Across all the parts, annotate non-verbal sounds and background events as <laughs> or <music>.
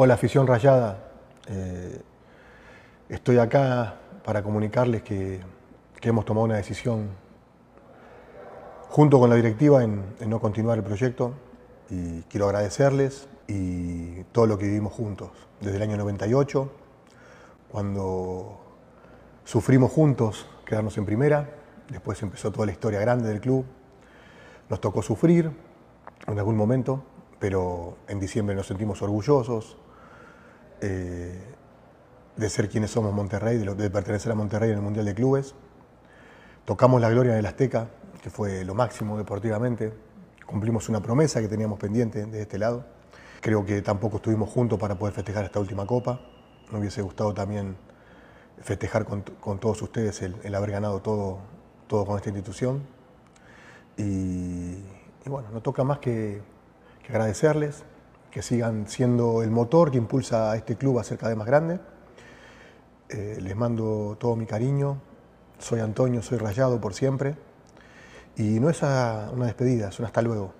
Hola, afición rayada. Eh, estoy acá para comunicarles que, hemos tomado una decisión junto con la directiva en, no continuar el proyecto y quiero agradecerles y todo lo que vivimos juntos desde el año 98, cuando sufrimos juntos quedarnos en primera, después empezó toda la historia grande del club, nos tocó sufrir en algún momento, pero en diciembre nos sentimos orgullosos eh, de ser quienes somos Monterrey, de, pertenecer a Monterrey en el Mundial de Clubes. Tocamos la gloria del Azteca, que fue lo máximo deportivamente. Cumplimos una promesa que teníamos pendiente de este lado. Creo que tampoco estuvimos juntos para poder festejar esta última copa. Me hubiese gustado también festejar con, todos ustedes el, haber ganado todo, todo con esta institución. Y, bueno, no toca más que agradecerles, que sigan siendo el motor que impulsa a este club a ser cada vez más grande. Eh, les mando todo mi cariño. Soy Antonio, soy rayado por siempre. Y no es una despedida, es un hasta luego.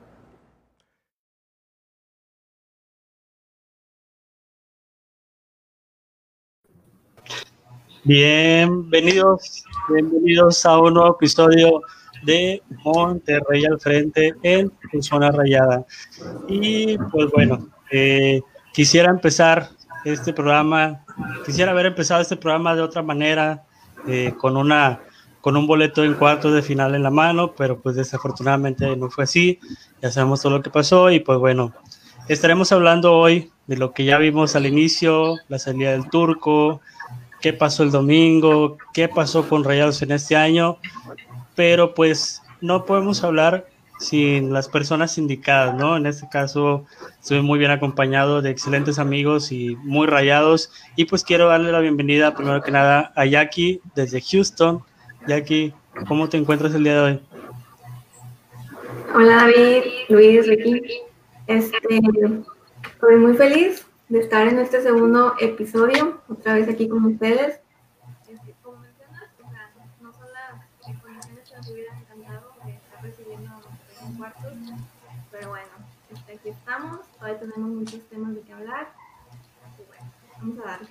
Bienvenidos, bienvenidos a un nuevo episodio de Monterrey al frente en zona rayada. Y pues bueno, eh, quisiera empezar este programa, quisiera haber empezado este programa de otra manera, eh, con una con un boleto en cuartos de final en la mano, pero pues desafortunadamente no fue así. Ya sabemos todo lo que pasó y pues bueno, estaremos hablando hoy de lo que ya vimos al inicio, la salida del turco, qué pasó el domingo, qué pasó con Rayados en este año pero pues no podemos hablar sin las personas indicadas, ¿no? En este caso estoy muy bien acompañado de excelentes amigos y muy rayados y pues quiero darle la bienvenida primero que nada a Jackie desde Houston. Jackie, ¿cómo te encuentras el día de hoy? Hola David, Luis, Ricky. Este, estoy muy feliz de estar en este segundo episodio, otra vez aquí con ustedes. Estamos, todavía tenemos muchos temas de que hablar, bueno, vamos a darle.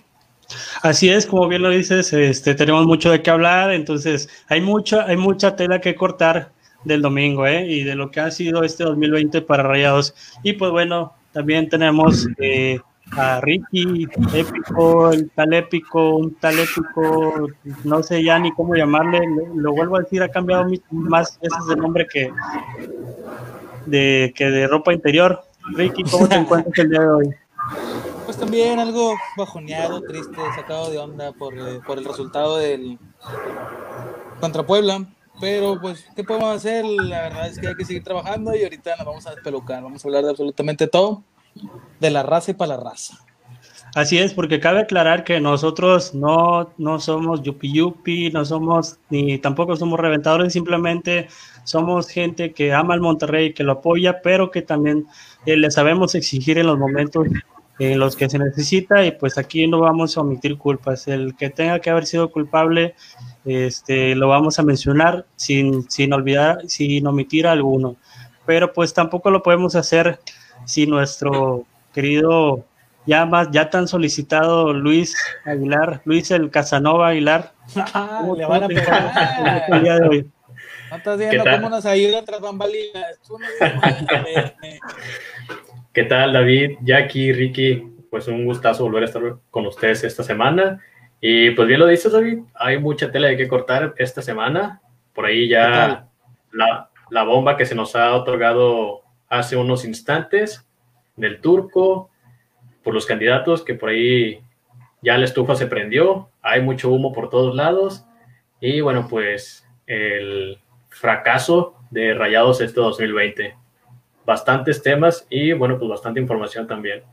Así es, como bien lo dices, este, tenemos mucho de qué hablar, entonces hay mucha, hay mucha tela que cortar del domingo, ¿eh? Y de lo que ha sido este 2020 para Rayados. Y pues bueno, también tenemos eh, a Ricky, épico, el tal épico, un tal épico, no sé ya ni cómo llamarle, lo, vuelvo a decir, ha cambiado más veces de nombre que de, que de ropa interior. Ricky, ¿cómo te encuentras el día de hoy? Pues también algo bajoneado, triste, sacado de onda por, eh, por el resultado del contra Puebla. Pero pues, ¿qué podemos hacer? La verdad es que hay que seguir trabajando y ahorita nos vamos a despelucar. Vamos a hablar de absolutamente todo de la raza y para la raza. Así es, porque cabe aclarar que nosotros no, no somos yupi yupi, no somos ni tampoco somos reventadores, simplemente somos gente que ama al Monterrey, que lo apoya, pero que también eh, le sabemos exigir en los momentos en los que se necesita y pues aquí no vamos a omitir culpas. El que tenga que haber sido culpable, este, lo vamos a mencionar sin, sin olvidar, sin omitir a alguno. Pero pues tampoco lo podemos hacer si nuestro querido, ya más, ya tan solicitado Luis Aguilar, Luis el Casanova Aguilar. <laughs> Ah, le van a pegar. El día de hoy. No estás viendo cómo nos ayuda tras bambalinas. <laughs> ¿Qué tal, David, Jackie, Ricky? Pues un gustazo volver a estar con ustedes esta semana. Y pues bien lo dices, David, hay mucha tela de que cortar esta semana. Por ahí ya la, la bomba que se nos ha otorgado hace unos instantes del turco, por los candidatos que por ahí ya la estufa se prendió, hay mucho humo por todos lados y bueno, pues el fracaso de Rayados este 2020. Bastantes temas y bueno, pues bastante información también.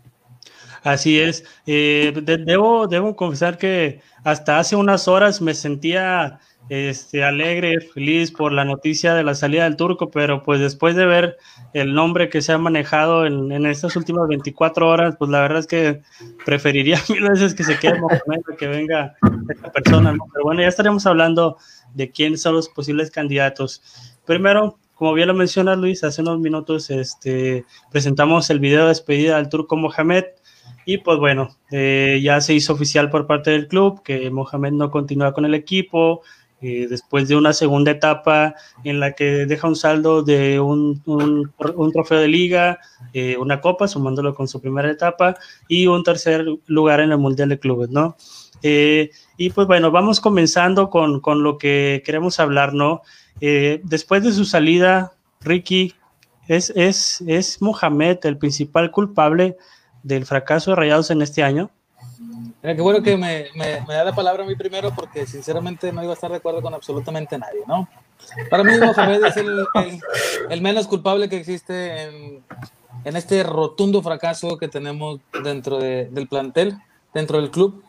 Así es. Eh, debo, debo confesar que hasta hace unas horas me sentía este, alegre, feliz por la noticia de la salida del turco, pero pues después de ver el nombre que se ha manejado en, en estas últimas 24 horas, pues la verdad es que preferiría <laughs> mil veces que se quede Mohamed que venga esta persona, pero bueno, ya estaremos hablando de quiénes son los posibles candidatos. Primero, como bien lo menciona Luis, hace unos minutos este, presentamos el video de despedida del turco Mohamed. Y pues bueno, eh, ya se hizo oficial por parte del club que Mohamed no continúa con el equipo. Eh, después de una segunda etapa en la que deja un saldo de un, un, trofeo de liga, eh, una copa, sumándolo con su primera etapa, y un tercer lugar en el Mundial de Clubes, ¿no? y pues bueno, vamos comenzando con, con, lo que queremos hablar, ¿no? después de su salida, Ricky, ¿es, es, ¿es Mohamed el principal culpable del fracaso de Rayados en este año? Mira, qué bueno que me, me, da la palabra a mí primero porque sinceramente no iba a estar de acuerdo con absolutamente nadie, ¿no? Para mí Mohamed es el, el, menos culpable que existe en, en, este rotundo fracaso que tenemos dentro de, del plantel, dentro del club.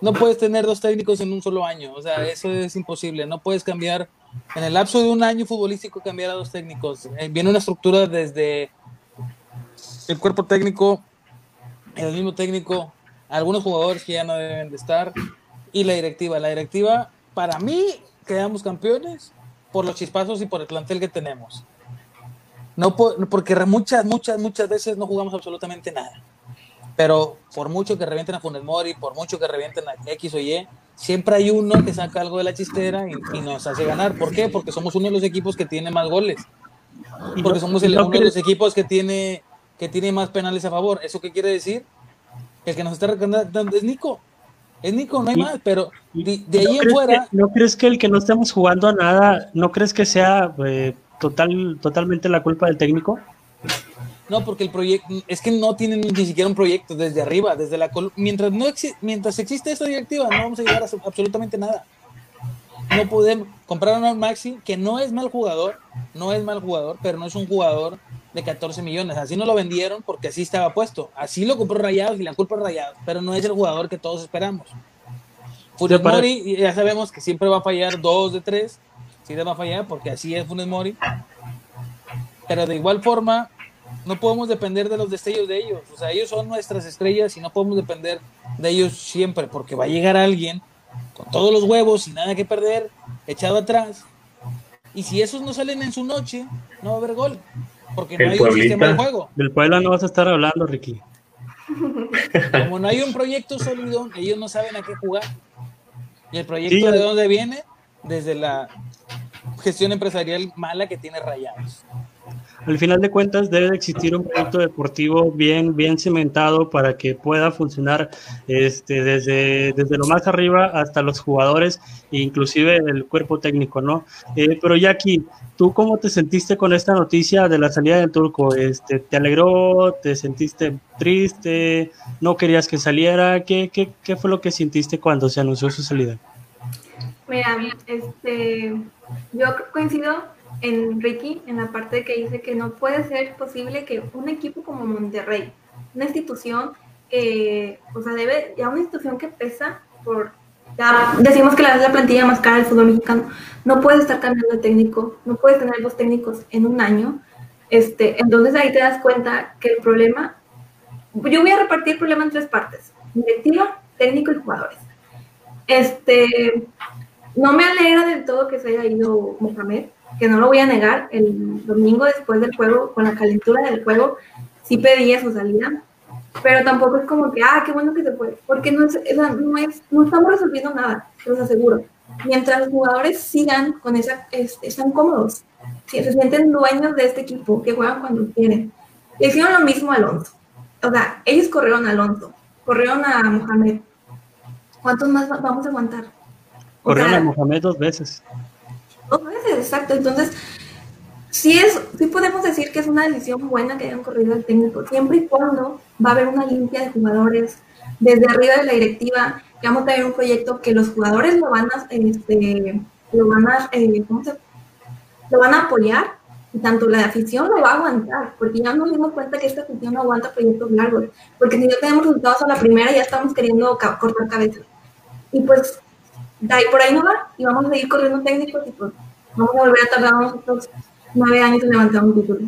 No puedes tener dos técnicos en un solo año, o sea, eso es imposible. No puedes cambiar, en el lapso de un año futbolístico, cambiar a dos técnicos. Eh, viene una estructura desde el cuerpo técnico el mismo técnico, algunos jugadores que ya no deben de estar y la directiva. La directiva, para mí, quedamos campeones por los chispazos y por el plantel que tenemos. No porque muchas, muchas, muchas veces no jugamos absolutamente nada. Pero por mucho que revienten a Funes Mori, por mucho que revienten a X o Y, siempre hay uno que saca algo de la chistera y, nos hace ganar. ¿Por qué? Porque somos uno de los equipos que tiene más goles. Porque somos uno de los equipos que tiene que tiene más penales a favor. ¿Eso qué quiere decir? El que nos está recordando es Nico. Es Nico, no hay más, pero de, ahí en fuera. ¿No crees que el que no estemos jugando a nada, no crees que sea eh, total, totalmente la culpa del técnico? No, porque el proyecto es que no tienen ni siquiera un proyecto desde arriba, desde la mientras no mientras existe esta directiva, no vamos a llegar a absolutamente nada. No podemos comprar a un Maxi que no es mal jugador, no es mal jugador, pero no es un jugador de 14 millones. Así no lo vendieron porque así estaba puesto. Así lo compró Rayados y la culpa es Rayados, pero no es el jugador que todos esperamos. Funes Mori, ya sabemos que siempre va a fallar dos de tres. Sí va a fallar porque así es Funes Mori. Pero de igual forma, no podemos depender de los destellos de ellos. O sea, ellos son nuestras estrellas y no podemos depender de ellos siempre porque va a llegar alguien con todos los huevos y nada que perder, echado atrás. Y si esos no salen en su noche, no va a haber gol. Porque no hay un sistema de juego. Del pueblo no vas a estar hablando, Ricky. Como no hay un proyecto sólido, ellos no saben a qué jugar. ¿Y el proyecto de dónde viene? Desde la gestión empresarial mala que tiene Rayados al final de cuentas debe existir un proyecto deportivo bien, bien cimentado para que pueda funcionar este, desde, desde lo más arriba hasta los jugadores e inclusive el cuerpo técnico, ¿no? Eh, pero Jackie, ¿tú cómo te sentiste con esta noticia de la salida del turco? Este, ¿Te alegró? ¿Te sentiste triste? ¿No querías que saliera? ¿Qué, qué, qué fue lo que sentiste cuando se anunció su salida? Mira, este, yo coincido en Ricky, en la parte que dice que no puede ser posible que un equipo como Monterrey, una institución o sea, debe, ya una institución que pesa por, ya decimos que la, la plantilla más cara del fútbol mexicano, no puede estar cambiando de técnico, no puede tener dos técnicos en un año, este, entonces ahí te das cuenta que el problema, yo voy a repartir el problema en tres partes, directiva, técnico y jugadores. Este, no me alegra del todo que se haya ido Mohamed, que no lo voy a negar, el domingo después del juego, con la calentura del juego, sí pedía su salida, pero tampoco es como que, ah, qué bueno que se fue, porque no, es, no, es, no estamos resolviendo nada, se los aseguro. Mientras los jugadores sigan con esa, están cómodos, si se sienten dueños de este equipo, que juegan cuando quieren. Le hicieron lo mismo a Alonso. O sea, ellos corrieron a Alonso, corrieron a Mohamed. ¿Cuántos más vamos a aguantar? Corrieron a Mohamed dos veces. Veces, exacto. Entonces, sí, es, sí podemos decir que es una decisión buena que hayan corrido el técnico, siempre y cuando va a haber una limpia de jugadores desde arriba de la directiva, que vamos a tener un proyecto que los jugadores lo van a, este, lo van a, eh, ¿cómo se, lo van a apoyar y tanto la afición lo va a aguantar, porque ya nos dimos cuenta que esta afición no aguanta proyectos largos, porque si no tenemos resultados a la primera ya estamos queriendo cortar cabeza. Y pues de ahí por ahí no va y vamos a ir corriendo técnicos y pues vamos a volver a tardar nueve años en levantar un título.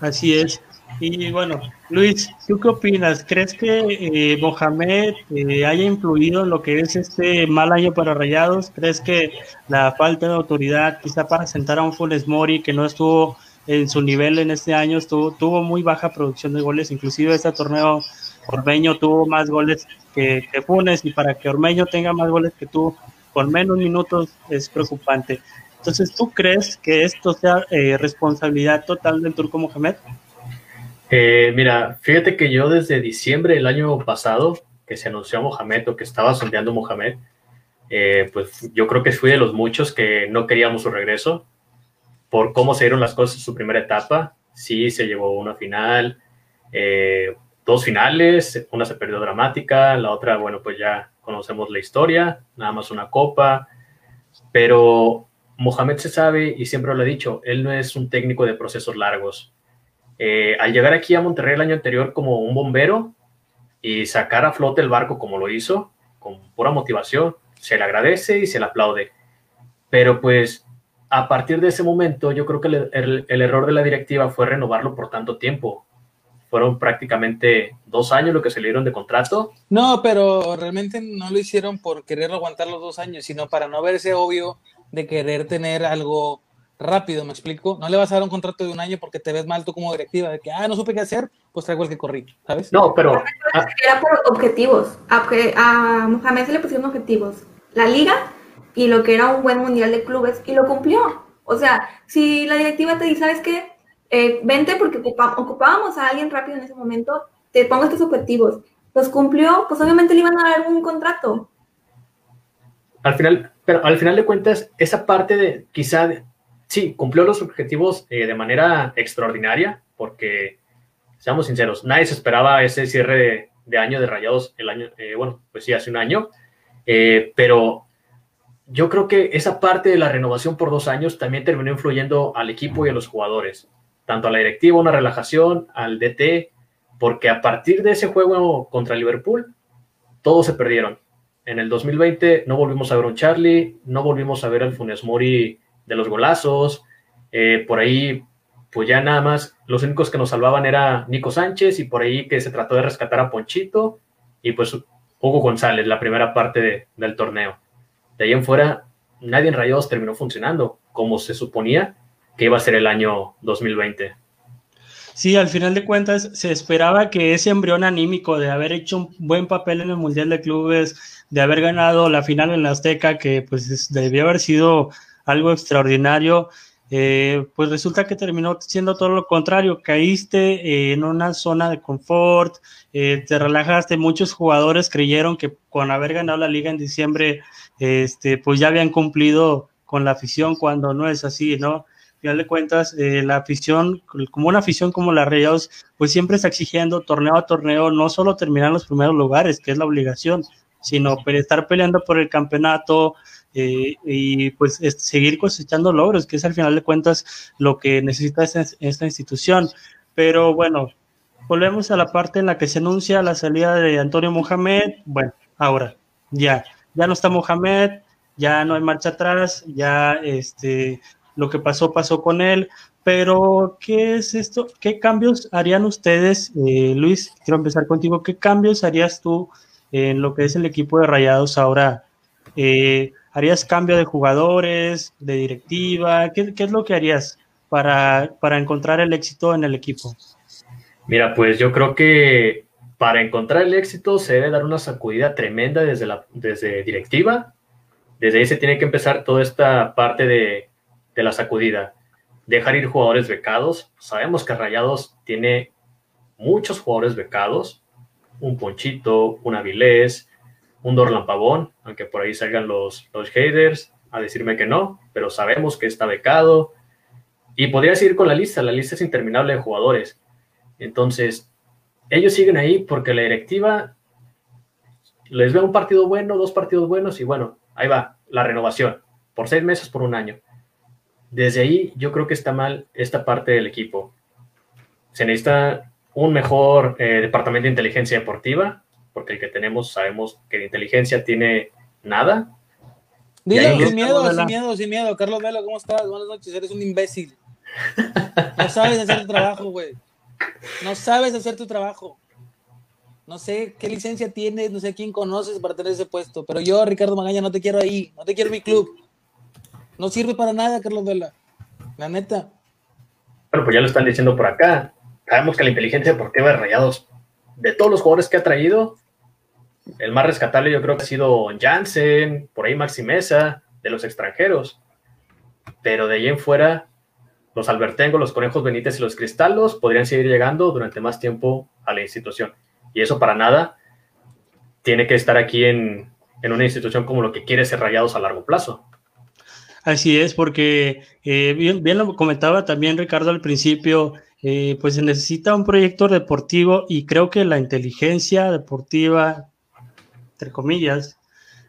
Así es. Y bueno, Luis, ¿tú qué opinas? ¿Crees que eh, Mohamed eh, haya influido en lo que es este mal año para Rayados? ¿Crees que la falta de autoridad, quizá para sentar a un Funes Mori que no estuvo en su nivel en este año, estuvo, tuvo muy baja producción de goles, inclusive este torneo Ormeño tuvo más goles que, que Funes y para que Ormeño tenga más goles que tú con menos minutos es preocupante. Entonces, ¿tú crees que esto sea eh, responsabilidad total del Turco Mohamed? Eh, mira, fíjate que yo desde diciembre del año pasado, que se anunció Mohamed o que estaba sondeando Mohamed, eh, pues yo creo que fui de los muchos que no queríamos su regreso por cómo se dieron las cosas en su primera etapa. Sí, se llevó una final, eh, dos finales, una se perdió dramática, la otra, bueno, pues ya conocemos la historia, nada más una copa, pero Mohamed se sabe y siempre lo he dicho, él no es un técnico de procesos largos. Eh, al llegar aquí a Monterrey el año anterior como un bombero y sacar a flote el barco como lo hizo, con pura motivación, se le agradece y se le aplaude. Pero pues a partir de ese momento yo creo que el, error de la directiva fue renovarlo por tanto tiempo. Fueron prácticamente dos años lo que se le dieron de contrato. No, pero realmente no lo hicieron por querer aguantar los dos años, sino para no verse obvio de querer tener algo rápido, ¿me explico? No le vas a dar un contrato de un año porque te ves mal tú como directiva, de que, ah, no supe qué hacer, pues traigo el que corrí, ¿sabes? No, pero... Ah, era por objetivos. A, a Mohamed se le pusieron objetivos. La liga y lo que era un buen mundial de clubes y lo cumplió. O sea, si la directiva te dice, ¿sabes qué? Eh, vente porque ocupábamos a alguien rápido en ese momento, te pongo estos objetivos. Los cumplió, pues obviamente le iban a dar un contrato. Al final, pero al final de cuentas, esa parte de quizá sí, cumplió los objetivos eh, de manera extraordinaria, porque, seamos sinceros, nadie se esperaba ese cierre de, año de rayados el año, eh, bueno, pues sí, hace un año, eh, pero yo creo que esa parte de la renovación por dos años también terminó influyendo al equipo y a los jugadores, tanto a la directiva, una relajación, al DT, porque a partir de ese juego contra Liverpool, todos se perdieron. En el 2020 no volvimos a ver un Charlie, no volvimos a ver al Funes Mori de los golazos. Eh, por ahí, pues ya nada más, los únicos que nos salvaban era Nico Sánchez y por ahí que se trató de rescatar a Ponchito y pues Hugo González, la primera parte del torneo. De ahí en fuera, nadie en Rayados terminó funcionando como se suponía que iba a ser el año 2020. Sí, al final de cuentas se esperaba que ese embrión anímico de haber hecho un buen papel en el Mundial de Clubes, de haber ganado la final en la Azteca, que pues debió haber sido algo extraordinario, eh, pues resulta que terminó siendo todo lo contrario, caíste eh, en una zona de confort, eh, te relajaste, muchos jugadores creyeron que con haber ganado la liga en diciembre, este, pues ya habían cumplido con la afición cuando no es así, ¿no? Al final de cuentas, la afición, como una afición como la Rayados, pues siempre está exigiendo torneo a torneo, no solo terminar en los primeros lugares, que es la obligación, sino estar peleando por el campeonato, eh, y pues seguir cosechando logros, que es al final de cuentas lo que necesita esta, institución. Pero bueno, volvemos a la parte en la que se anuncia la salida de Antonio Mohamed. Bueno, ahora ya, ya no está Mohamed, ya no hay marcha atrás, ya este, lo que pasó, pasó con él. Pero, ¿qué es esto? ¿Qué cambios harían ustedes, eh, Luis? Quiero empezar contigo. ¿Qué cambios harías tú en lo que es el equipo de Rayados ahora? Eh, ¿Harías cambio de jugadores, de directiva? ¿Qué, es lo que harías para, para encontrar el éxito en el equipo? Mira, pues yo creo que para encontrar el éxito se debe dar una sacudida tremenda desde la desde directiva. Desde ahí se tiene que empezar toda esta parte de, de la sacudida. Dejar ir jugadores becados. Sabemos que Rayados tiene muchos jugadores becados. Un Ponchito, un Avilés, un Dorlan Pavón, aunque por ahí salgan los, los haters a decirme que no, pero sabemos que está becado. Y podría seguir con la lista, la lista es interminable de jugadores. Entonces, ellos siguen ahí porque la directiva les ve un partido bueno, dos partidos buenos y bueno, ahí va, la renovación, por seis meses, por un año. Desde ahí yo creo que está mal esta parte del equipo. Se necesita un mejor eh, departamento de inteligencia deportiva, porque el que tenemos sabemos que de inteligencia tiene nada. Dile, sin miedo, sin miedo, sin miedo. Carlos Velo, ¿cómo estás? Buenas noches, eres un imbécil. No sabes hacer tu trabajo, güey. No sabes hacer tu trabajo. No sé qué licencia tienes, no sé quién conoces para tener ese puesto, pero yo, Ricardo Magaña, no te quiero ahí, no te quiero en mi club. No sirve para nada, Carlos Vela. La neta. Bueno, pues ya lo están diciendo por acá. Sabemos que la inteligencia deportiva de Rayados de todos los jugadores que ha traído, el más rescatable yo creo que ha sido Jansen, por ahí Maxi Mesa, de los extranjeros. Pero de ahí en fuera, los Albertengo, los Conejos Benítez y los Cristalos podrían seguir llegando durante más tiempo a la institución. Y eso para nada tiene que estar aquí en, una institución como lo que quiere ser Rayados a largo plazo. Así es, porque eh, bien, lo comentaba también Ricardo al principio, eh, pues se necesita un proyecto deportivo y creo que la inteligencia deportiva, entre comillas,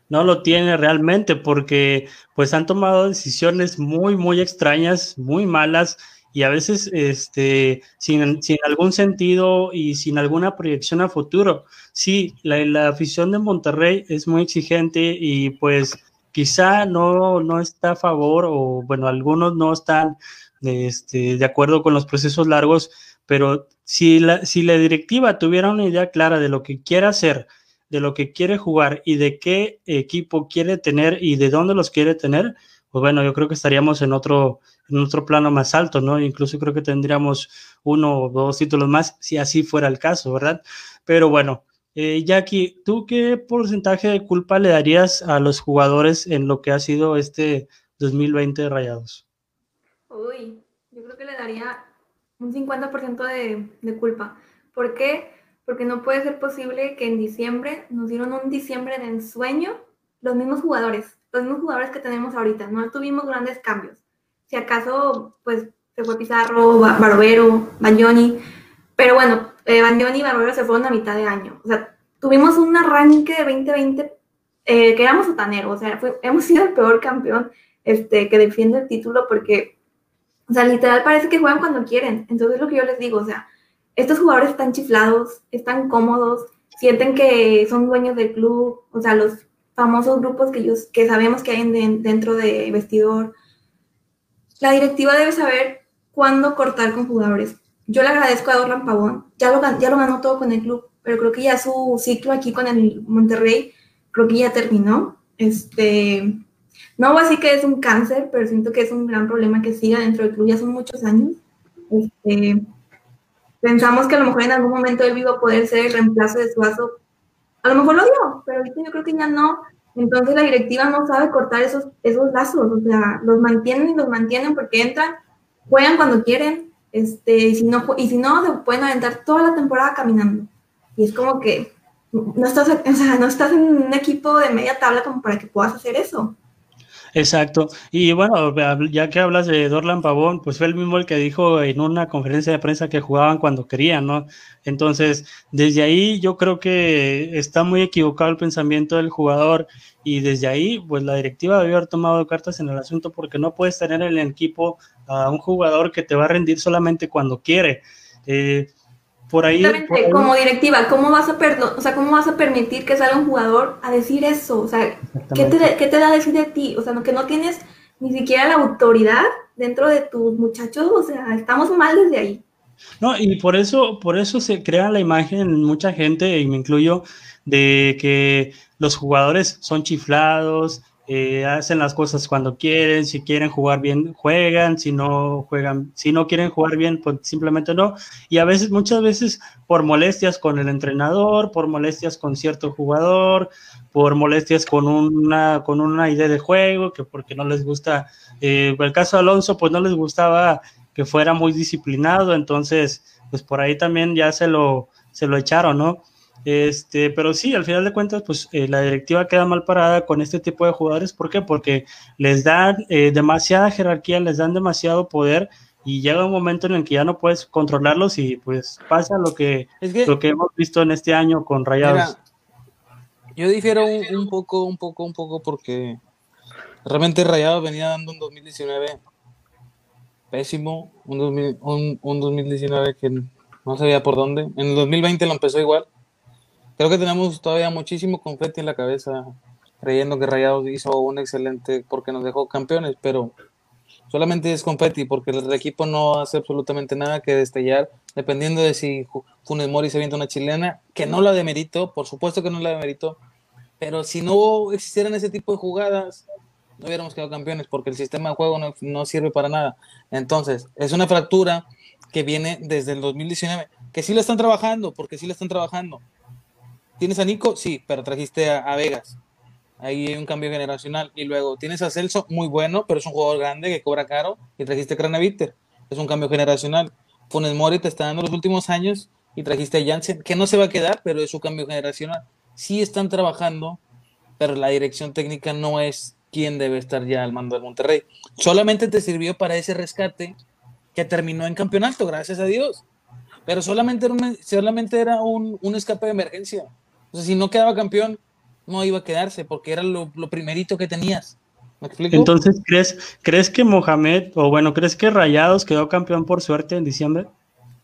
no lo tiene realmente porque pues han tomado decisiones muy, muy extrañas, muy malas y a veces este, sin, sin algún sentido y sin alguna proyección a futuro. Sí, la, la, afición de Monterrey es muy exigente y pues quizá no, no está a favor o bueno, algunos no están este, de acuerdo con los procesos largos, pero si la, si la directiva tuviera una idea clara de lo que quiere hacer, de lo que quiere jugar y de qué equipo quiere tener y de dónde los quiere tener, pues bueno, yo creo que estaríamos en otro, en otro plano más alto, ¿no? Incluso creo que tendríamos uno o dos títulos más si así fuera el caso, ¿verdad? Pero bueno, eh, Jackie, ¿tú qué porcentaje de culpa le darías a los jugadores en lo que ha sido este 2020 de Rayados? Uy, yo creo que le daría un 50% de, de culpa. ¿Por qué? porque no puede ser posible que en diciembre nos dieron un diciembre de ensueño los mismos jugadores, los mismos jugadores que tenemos ahorita, no tuvimos grandes cambios. Si acaso, pues se fue Pizarro, Barbero, Bagnoni, pero bueno, eh, y Barbero se fueron a mitad de año. O sea, tuvimos un arranque de 2020 eh, que éramos sotaneros, o sea, hemos sido el peor campeón este, que defiende el título porque, o sea, literal parece que juegan cuando quieren. Entonces, lo que yo les digo, o sea, estos jugadores están chiflados, están cómodos, sienten que son dueños del club, o sea, los famosos grupos que, ellos, que sabemos que hay dentro de vestidor. La directiva debe saber cuándo cortar con jugadores. Yo le agradezco a Dorlan Pavón, ya lo, ya lo ganó todo con el club, pero creo que ya su ciclo aquí con el Monterrey, creo que ya terminó. Este, no voy a decir que es un cáncer, pero siento que es un gran problema que siga dentro del club, ya son muchos años. Este, Pensamos que a lo mejor en algún momento él iba a poder ser el reemplazo de Suazo. A lo mejor lo dio, pero ahorita yo creo que ya no. Entonces la directiva no sabe cortar esos, esos lazos, o sea, los mantienen y los mantienen porque entran, juegan cuando quieren, este, y si no, y si no, se pueden aventar toda la temporada caminando. Y es como que no estás, o sea, no estás en un equipo de media tabla como para que puedas hacer eso. Exacto. Y bueno, ya que hablas de Dorlan Pavón, pues fue el mismo el que dijo en una conferencia de prensa que jugaban cuando querían, ¿no? Entonces, desde ahí yo creo que está muy equivocado el pensamiento del jugador y desde ahí, pues la directiva debió haber tomado cartas en el asunto porque no puedes tener en el equipo a un jugador que te va a rendir solamente cuando quiere. Eh, por ahí, como directiva, ¿cómo vas, a o sea, ¿cómo vas a permitir que salga un jugador a decir eso? O sea, ¿qué te, ¿qué te da a decir de ti? O sea, que no tienes ni siquiera la autoridad dentro de tus muchachos, o sea, estamos mal desde ahí. No, y por eso, por eso se crea la imagen en mucha gente, y me incluyo, de que los jugadores son chiflados, eh, hacen las cosas cuando quieren, si quieren jugar bien, juegan, si no juegan, si no quieren jugar bien, pues simplemente no. Y a veces, muchas veces, por molestias con el entrenador, por molestias con cierto jugador, por molestias con una, con una idea de juego, que porque no les gusta, eh, el caso de Alonso, pues no les gustaba que fuera muy disciplinado, entonces, pues por ahí también ya se lo, se lo echaron, ¿no? Este, pero sí, al final de cuentas, pues eh, la directiva queda mal parada con este tipo de jugadores. ¿Por qué? Porque les dan eh, demasiada jerarquía, les dan demasiado poder y llega un momento en el que ya no puedes controlarlos y pues pasa lo que, lo que hemos visto en este año con Rayados. yo difiero un, poco, un poco, un poco porque realmente Rayados venía dando un 2019 pésimo, un, un, un 2019 que no sabía por dónde. En el 2020 lo empezó igual Creo que tenemos todavía muchísimo confeti en la cabeza, creyendo que Rayados hizo un excelente porque nos dejó campeones, pero solamente es confeti porque el equipo no hace absolutamente nada que destellar, dependiendo de si Funes Mori se avienta una chilena, que no la demerito, por supuesto que no la demerito, pero si no existieran ese tipo de jugadas, no hubiéramos quedado campeones porque el sistema de juego no, no sirve para nada. Entonces, es una fractura que viene desde el 2019 que sí la están trabajando, porque sí la están trabajando. ¿Tienes a Nico? Sí, pero trajiste a, Vegas. Ahí hay un cambio generacional. Y luego tienes a Celso, muy bueno, pero es un jugador grande que cobra caro. Y trajiste a Cranaviter. Es un cambio generacional. Funes Mori te está dando los últimos años y trajiste a Jansen, que no se va a quedar, pero es su cambio generacional. Sí están trabajando, pero la dirección técnica no es quien debe estar ya al mando del Monterrey. Solamente te sirvió para ese rescate que terminó en campeonato, gracias a Dios. Pero solamente era un, solamente era un, un escape de emergencia. O sea, si no quedaba campeón, no iba a quedarse, porque era lo, lo primerito que tenías. ¿Me explico? Entonces, ¿crees, ¿crees que Mohamed, o bueno, crees que Rayados quedó campeón por suerte en diciembre?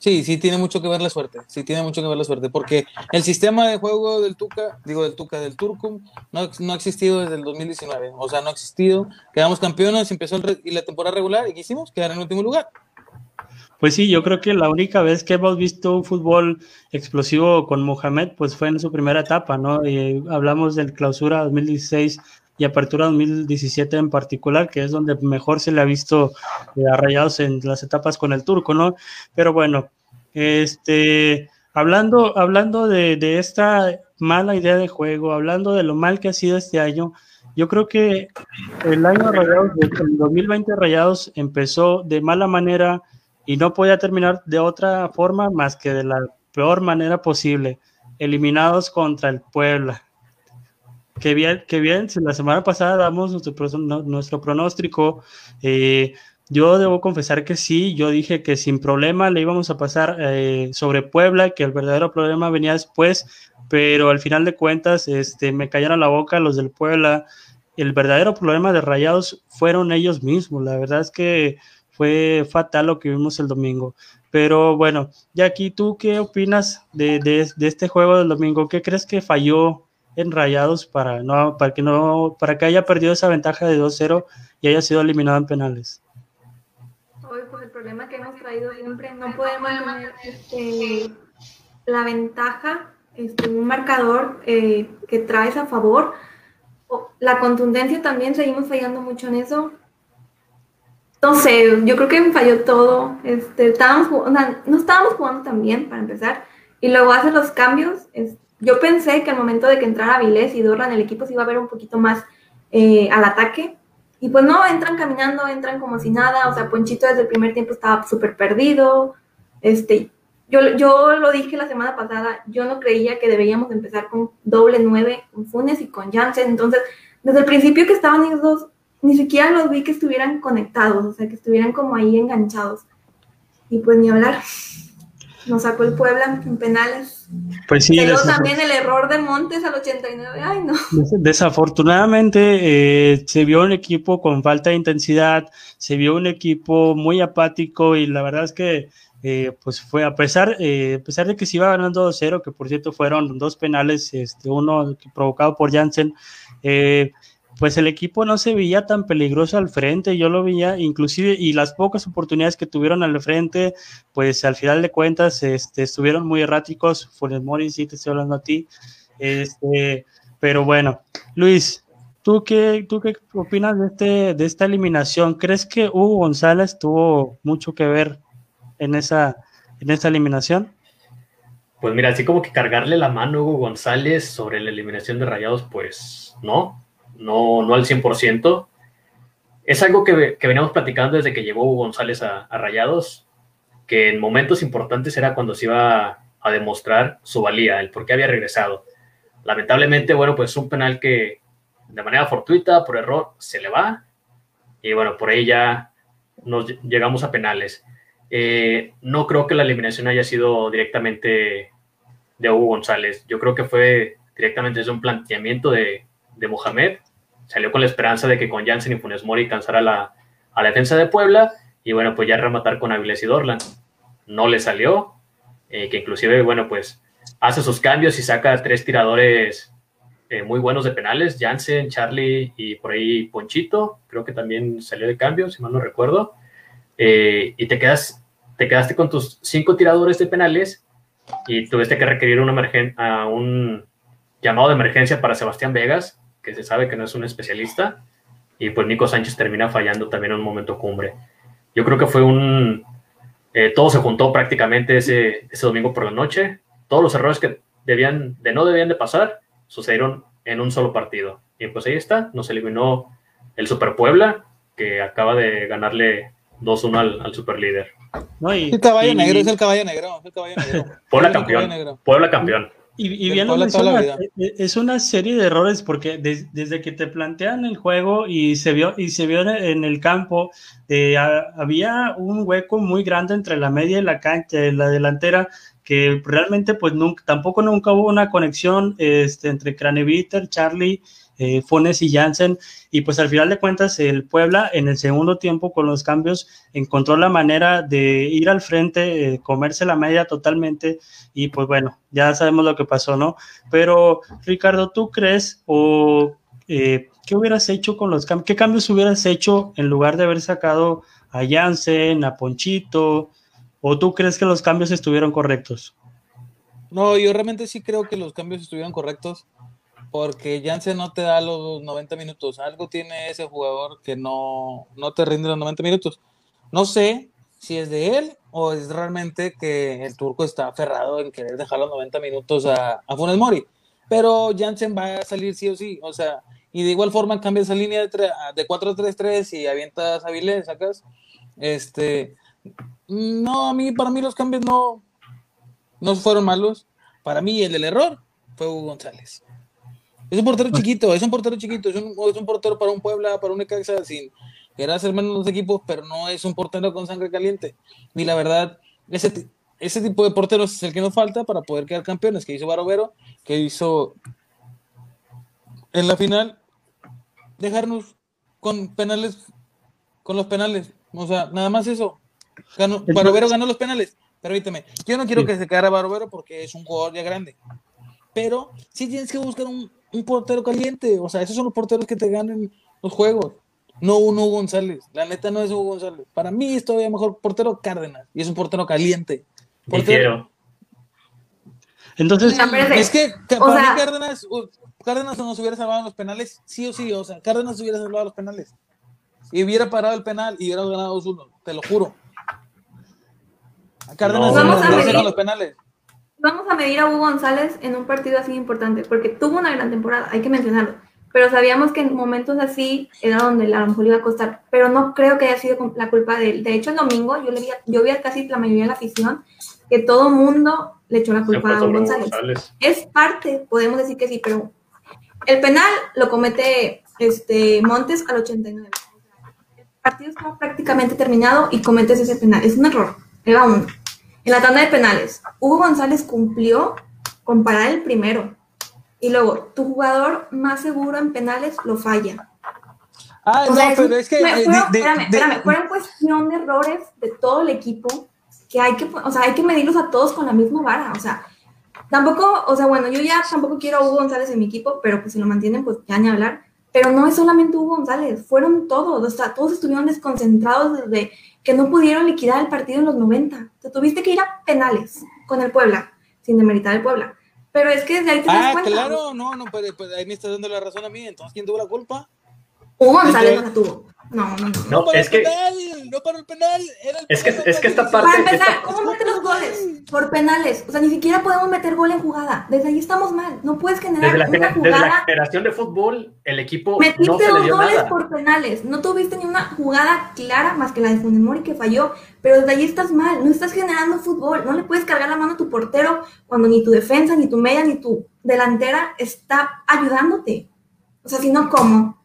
Sí, sí tiene mucho que ver la suerte, sí tiene mucho que ver la suerte, porque el sistema de juego del Tuca, digo del Tuca, del Turcum, no, no ha existido desde el 2019, o sea, no ha existido, quedamos campeones, empezó y la temporada regular y ¿qué hicimos? Quedar en último lugar. Pues sí, yo creo que la única vez que hemos visto un fútbol explosivo con Mohamed, pues fue en su primera etapa, ¿no? Y hablamos del clausura 2016 y apertura 2017 en particular, que es donde mejor se le ha visto eh, arrayados en las etapas con el turco, ¿no? Pero bueno, este, hablando, hablando de, de esta mala idea de juego, hablando de lo mal que ha sido este año, yo creo que el año Rayados, el 2020 Rayados empezó de mala manera y no podía terminar de otra forma más que de la peor manera posible, eliminados contra el Puebla. Que bien, que bien, la semana pasada damos nuestro, pronóstico. Eh, yo debo confesar que sí, yo dije que sin problema le íbamos a pasar eh, sobre Puebla, que el verdadero problema venía después, pero al final de cuentas este, me cayeron la boca los del Puebla. El verdadero problema de Rayados fueron ellos mismos. La verdad es que fue fatal lo que vimos el domingo. Pero bueno, Jackie, ¿tú qué opinas de, este juego del domingo? ¿Qué crees que falló en Rayados para, no, para, que, no, para que haya perdido esa ventaja de 2-0 y haya sido eliminado en penales? Hoy, pues el problema que hemos traído siempre, no podemos tener este, la ventaja, este, un marcador eh, que traes a favor. La contundencia también, seguimos fallando mucho en eso no sé, yo creo que me falló todo. Este, estábamos, no estábamos jugando tan bien, para empezar. Y luego hace los cambios. yo pensé que al momento de que entrara Vilés y Dorlan, el equipo se iba a ver un poquito más eh, al ataque. Y pues no, entran caminando, entran como si nada. O sea, Ponchito desde el primer tiempo estaba súper perdido. Este, yo, yo lo dije la semana pasada, yo no creía que deberíamos empezar con doble nueve, con Funes y con Jansen. Entonces, desde el principio que estaban ellos dos, ni siquiera los vi que estuvieran conectados, o sea, que estuvieran como ahí enganchados. Y pues ni hablar. Nos sacó el Puebla en penales. Pues sí. Pero también el error de Montes al 89. Ay, no. Desafortunadamente eh, se vio un equipo con falta de intensidad, se vio un equipo muy apático y la verdad es que eh, pues fue a pesar, eh, a pesar de que se iba ganando 2-0, que por cierto fueron dos penales, este, uno provocado por Jansen, eh, pues el equipo no se veía tan peligroso al frente, yo lo veía inclusive y las pocas oportunidades que tuvieron al frente, pues al final de cuentas este, estuvieron muy erráticos, Funes Mori, sí te estoy hablando a ti, este, pero bueno, Luis, ¿tú qué, ¿tú qué opinas de, este, de esta eliminación? ¿Crees que Hugo González tuvo mucho que ver en esa, en esa eliminación? Pues mira, así como que cargarle la mano a Hugo González sobre la eliminación de Rayados, pues no, no, no al 100%. Es algo que, que veníamos platicando desde que llegó González a, Rayados, que en momentos importantes era cuando se iba a demostrar su valía, el por qué había regresado. Lamentablemente, bueno, pues un penal que de manera fortuita, por error, se le va. Y bueno, por ahí ya nos llegamos a penales. Eh, no creo que la eliminación haya sido directamente de Hugo González. Yo creo que fue directamente desde un planteamiento de, de Mohamed. Salió con la esperanza de que con Jansen y Funes Mori cansara la, a la defensa de Puebla y bueno, pues ya rematar con Avilés y Dorlan. No le salió, eh, que inclusive, bueno, pues hace sus cambios y saca tres tiradores eh, muy buenos de penales, Jansen, Charlie y por ahí Ponchito, creo que también salió de cambio, si mal no recuerdo, eh, y te, quedas, te quedaste con tus cinco tiradores de penales y tuviste que requerir una a un llamado de emergencia para Sebastián Vegas, que se sabe que no es un especialista, y pues Nico Sánchez termina fallando también en un momento cumbre. Yo creo que fue un, Eh, todo se juntó prácticamente ese, ese domingo por la noche. Todos los errores que debían, de no debían de pasar sucedieron en un solo partido. Y pues ahí está, nos eliminó el Super Puebla, que acaba de ganarle 2-1 al, al super líder. No, y, el caballo negro, es el caballo negro. El caballo negro. Puebla campeón. Puebla campeón. Y, bien lo e, e, es una serie de errores porque desde que te plantean el juego y se vio, y se vio en el campo, eh, había un hueco muy grande entre la media y la cancha, la delantera, que realmente pues nunca, tampoco nunca hubo una conexión este, entre Craneviter, Charlie eh, Fones y Jansen. Y pues al final de cuentas, el Puebla en el segundo tiempo con los cambios encontró la manera de ir al frente, eh, comerse la media totalmente. Y pues bueno, ya sabemos lo que pasó, ¿no? Pero Ricardo, ¿tú crees o eh, qué hubieras hecho con los cambios? ¿Qué cambios hubieras hecho en lugar de haber sacado a Jansen, a Ponchito? ¿O tú crees que los cambios estuvieron correctos? No, yo realmente sí creo que los cambios estuvieron correctos porque Janssen no te da los 90 minutos. Algo tiene ese jugador que no, no te rinde los 90 minutos. No sé si es de él o es realmente que el turco está aferrado en querer dejar los 90 minutos a, a Funes Mori. Pero Janssen va a salir sí o sí. O sea, y de igual forma cambia esa línea de, de 4-3-3 y avientas a Vilés, sacas. Este, no, a mí, para mí los cambios no, no fueron malos. Para mí el del error fue Hugo González. Es un portero chiquito, es un portero chiquito, es un, es un portero para un Puebla, para un Necaxa, sin querer hacer menos los equipos, pero no es un portero con sangre caliente. Y la verdad, ese, ese tipo de porteros es el que nos falta para poder quedar campeones, que hizo Barovero, que hizo en la final dejarnos con penales, con los penales. O sea, nada más eso. Ganó, Barovero ganó los penales. Permíteme, yo no quiero que se quedara Barovero porque es un jugador ya grande. Pero sí tienes que buscar un, un portero caliente. O sea, esos son los porteros que te ganan los juegos. No uno González. La neta no es Hugo González. Para mí es todavía mejor portero Cárdenas. Y es un portero caliente. Portero. Entonces, es que para mí Cárdenas, Cárdenas nos hubiera salvado en los penales, sí o sí. O sea, Cárdenas hubiera salvado los penales. Y hubiera parado el penal y hubiera ganado 2-1. Te lo juro. Cárdenas no, no, los penales vamos a medir a Hugo González en un partido así importante, porque tuvo una gran temporada, hay que mencionarlo. Pero sabíamos que en momentos así era donde a lo mejor iba a costar. Pero no creo que haya sido la culpa de él. De hecho, el domingo yo, le vi, yo vi a casi la mayoría de la afición que todo mundo le echó la culpa a Hugo González. Es parte, podemos decir que sí, pero el penal lo comete este Montes al 89. El partido estaba prácticamente terminado y cometes ese penal. Es un error. Era uno. En la tanda de penales, Hugo González cumplió con parar el primero. Y luego, tu jugador más seguro en penales lo falla. Ah, no, pero es que. Eh, espérame, espérame, fueron cuestión de errores de todo el equipo que hay que, o sea, hay que medirlos a todos con la misma vara. O sea, tampoco, o sea, bueno, yo ya tampoco quiero a Hugo González en mi equipo, pero pues si lo mantienen, pues ya ni hablar. Pero no es solamente Hugo González, fueron todos, o sea, todos estuvieron desconcentrados desde que no pudieron liquidar el partido en los 90. Te tuviste que ir a penales con el Puebla, sin demeritar el Puebla. Pero es que desde ahí te das ah, claro, no, no, pues, pues, ahí me estás dando la razón a mí. Entonces, ¿quién tuvo la culpa? Hugo González no la tuvo. No, no, no. No, para es el que, penal, no para el penal. Era el es, que, es que esta parte. Para empezar, ¿cómo meten los goles? Por penales. O sea, ni siquiera podemos meter gol en jugada. Desde ahí estamos mal. No puedes generar desde la, una jugada. Desde la generación de fútbol, el equipo Metiste no se dos le dio goles nada. por penales. No tuviste ni una jugada clara más que la de Funemori que falló. Pero desde ahí estás mal. No estás generando fútbol. No le puedes cargar la mano a tu portero cuando ni tu defensa, ni tu media, ni tu delantera está ayudándote. O sea, si no, ¿cómo?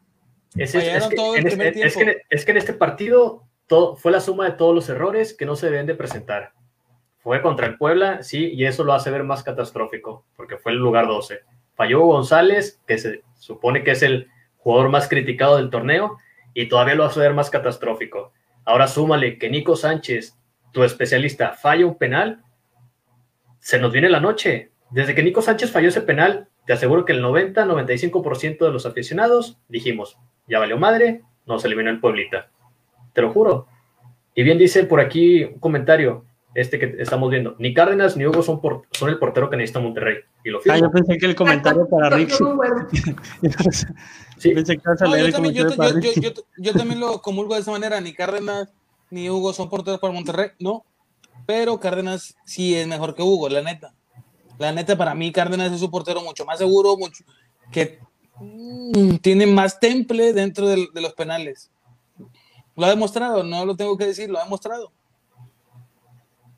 Es, es, es, que, en este, es, que, es, que, en este partido todo, fue la suma de todos los errores que no se deben de presentar. Fue contra el Puebla, sí, y eso lo hace ver más catastrófico, porque fue el lugar 12. Falló González, que se supone que es el jugador más criticado del torneo, y todavía lo hace ver más catastrófico. Ahora súmale que Nico Sánchez, tu especialista, falla un penal, se nos viene la noche. Desde que Nico Sánchez falló ese penal, te aseguro que el 90-95% de los aficionados dijimos, ya valió madre, nos eliminó el Pueblita. Te lo juro. Y bien dice por aquí un comentario, este que estamos viendo, ni Cárdenas ni Hugo son, por, son el portero que necesita Monterrey. Y lo ah, yo pensé que el comentario para Rick. <laughs> sí. pensé que no, yo, también, yo, yo, yo, también lo comulgo de esa manera, ni Cárdenas ni Hugo son porteros para Monterrey, no. pero Cárdenas sí es mejor que Hugo, la neta. La neta, para mí, Cárdenas es un portero mucho más seguro, mucho, que mm, tiene más temple dentro de, de los penales. Lo ha demostrado, no lo tengo que decir, lo ha demostrado.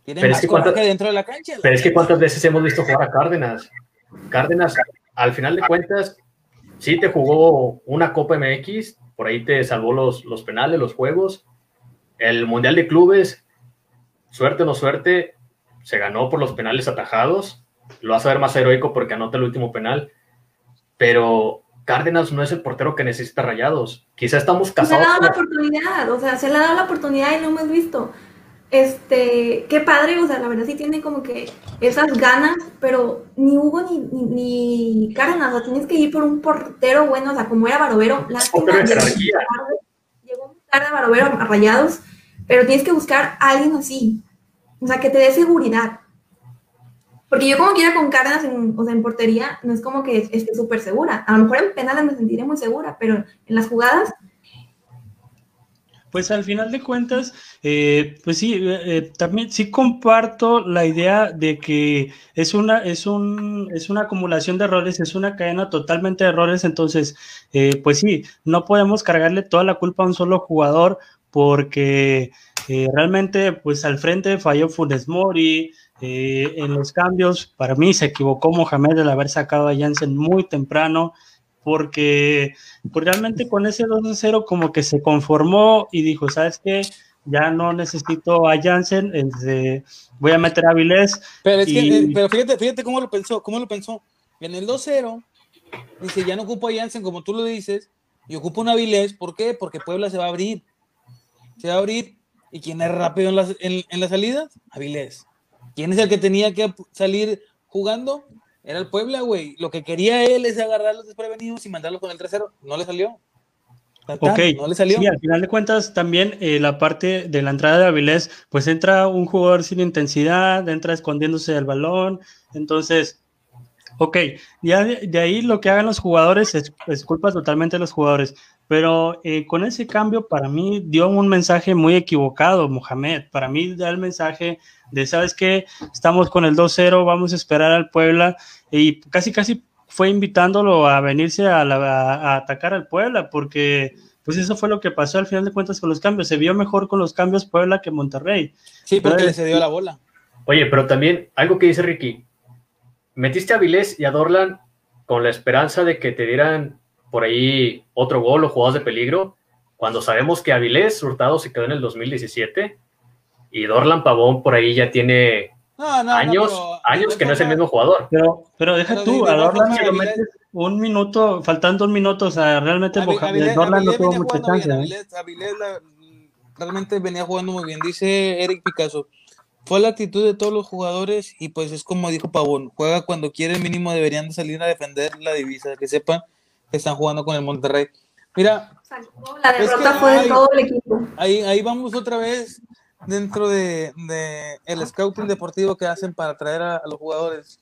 Tiene Pero más es que cuántas- dentro de la cancha. Pero es que cuántas veces hemos visto jugar a Cárdenas. Cárdenas, al final de cuentas, sí te jugó una Copa MX, por ahí te salvó los, los penales, los juegos. El Mundial de Clubes, suerte o no suerte, se ganó por los penales atajados. Lo vas a ver más heroico porque anota el último penal. Pero Cárdenas no es el portero que necesita rayados. Quizá estamos Se le ha casados. dado la oportunidad, o sea, se le ha dado la oportunidad y no hemos visto. Este, qué padre, o sea, la verdad sí tiene como que esas ganas, pero ni Hugo ni, ni, ni Cárdenas, o sea, tienes que ir por un portero bueno, o sea, como era Barovero, lástima, llegó tarde, llegó muy tarde Barovero a Rayados, pero tienes que buscar a alguien así, o sea, que te dé seguridad. Porque yo como quiera con Cárdenas, en, o sea, en portería, no es como que esté súper segura. A lo mejor en penales me sentiré muy segura, pero en las jugadas Pues al final de cuentas, eh, pues sí, eh, eh, también sí comparto la idea de que es una, es un, es una acumulación de errores, es una cadena totalmente de errores, entonces, pues sí, no podemos cargarle toda la culpa a un solo jugador porque realmente, pues al frente falló Funes Mori, eh, en los cambios, para mí se equivocó Mohamed al haber sacado a Jansen muy temprano, porque pues realmente con ese 2-0 como que se conformó y dijo, ¿sabes qué? Ya no necesito a Jansen, este, voy a meter a Vilés. Pero es que, Y- eh, pero fíjate, fíjate cómo lo pensó, cómo lo pensó. En el 2-0, dice, ya no ocupo a Jansen, como tú lo dices, y ocupo una Avilés, ¿por qué? Porque Puebla se va a abrir. Se va a abrir, ¿y quién es rápido en las, en, en las salidas? Avilés. ¿Quién es el que tenía que salir jugando? Era el Puebla, güey. Lo que quería él es agarrar los desprevenidos y mandarlos con el 3-0. No le salió. Ok, No le salió. sí, al final de cuentas también eh, la parte de la entrada de Avilés, pues entra un jugador sin intensidad, entra escondiéndose del balón, entonces, ok, ya de, de ahí lo que hagan los jugadores es, es culpa totalmente de los jugadores, pero eh, con ese cambio para mí dio un mensaje muy equivocado, Mohamed, para mí da el mensaje de, ¿sabes qué? Estamos con el 2-0, vamos a esperar al Puebla y casi, casi fue invitándolo a venirse a, la- a- a atacar al Puebla, porque pues eso fue lo que pasó al final de cuentas con los cambios. Se vio mejor con los cambios Puebla que Monterrey. Sí, porque le cedió la bola. Oye, pero también algo que dice Ricky, metiste a Vilés y a Dorlan con la esperanza de que te dieran por ahí otro gol o jugadas de peligro, cuando sabemos que Avilés Hurtado se quedó en el 2017 y Dorlan Pavón por ahí ya tiene No, no, no, años, pero de años que no es el mismo jugador. Pero, pero deja Pero tú, a Dorlan se lo metes un minuto, faltando un minuto, o sea, realmente Dorlan no tuvo mucha chance. ¿eh? Avilés- Avilés la- realmente venía jugando muy bien. Dice Eric Picasso, fue la actitud de todos los jugadores y pues es como dijo Pavón, juega cuando quiere, mínimo deberían de salir a defender la divisa, que sepan que están jugando con el Monterrey. Mira, La derrota fue de todo el equipo. ahí, ahí vamos otra vez dentro de, de el scouting deportivo que hacen para traer a, a los jugadores.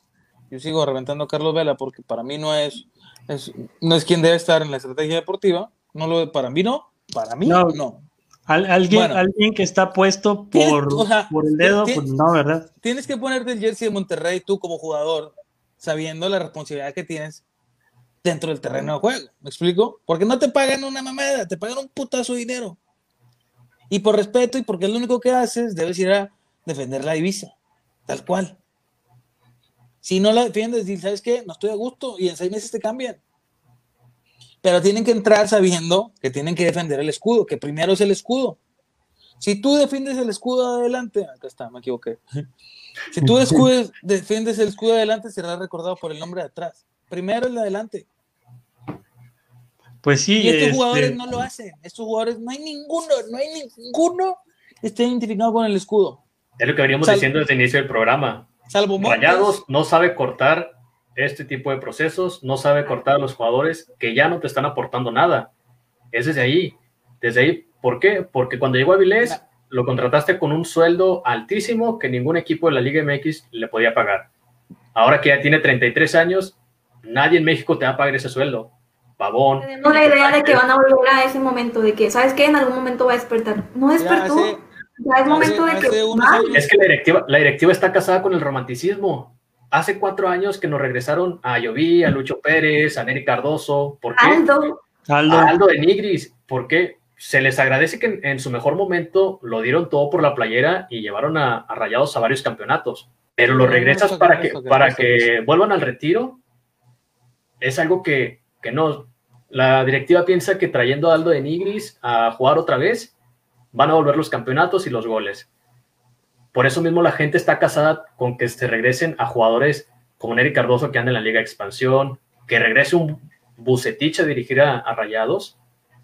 Yo sigo reventando a Carlos Vela porque para mí no es, es- no es quien debe estar en la estrategia deportiva. No lo, para mí no, para mí No. no. Al- alguien, Bueno. alguien que está puesto por, o sea, por el dedo, pues no, ¿verdad? Tienes que ponerte el jersey de Monterrey tú como jugador, sabiendo la responsabilidad que tienes dentro del terreno de juego. ¿Me explico? Porque no te pagan una mamada, te pagan un putazo de dinero. Y por respeto y porque es lo único que haces, debes ir a defender la divisa, tal cual. Si no la defiendes y sabes qué, no estoy a gusto y en seis meses te cambian. Pero tienen que entrar sabiendo que tienen que defender el escudo, que primero es el escudo. Si tú defiendes el escudo de adelante, acá está, me equivoqué. Si tú <laughs> defiendes el escudo de adelante, será recordado por el nombre de atrás. Primero el de adelante. Pues sí. Y estos este, jugadores no lo hacen. Estos jugadores, no hay ninguno, no hay ninguno que esté identificado con el escudo. Es lo que veníamos Sal- diciendo desde el inicio del programa. Salvo. Rayados no sabe cortar este tipo de procesos, no sabe cortar a los jugadores que ya no te están aportando nada. Es desde ahí. Desde ahí, ¿por qué? Porque cuando llegó Avilés, lo contrataste con un sueldo altísimo que ningún equipo de la Liga MX le podía pagar. Ahora que ya tiene 33 años, nadie en México te va a pagar ese sueldo. Pavón. Tenemos la idea de que van a volver a ese momento, de que, ¿sabes qué? En algún momento va a despertar. No Ya, despertó. hace, Ya es momento de que. Es que la directiva, la directiva está casada con el romanticismo. Hace cuatro años que nos regresaron a Lloví, a Lucho Pérez, a Neri Cardoso. ¿Por qué? Aldo. Aldo. A Aldo de Nigris. ¿Por qué? Se les agradece que en, su mejor momento lo dieron todo por la playera y llevaron a, Rayados a varios campeonatos. Pero lo regresas para que, para que vuelvan al retiro. Es algo que, que no, la directiva piensa que trayendo a Aldo de Nigris a jugar otra vez, van a volver los campeonatos y los goles. Por eso mismo la gente está casada con que se regresen a jugadores como Nery Cardoso que anda en la Liga de Expansión, que regrese un Bucetich a dirigir a Rayados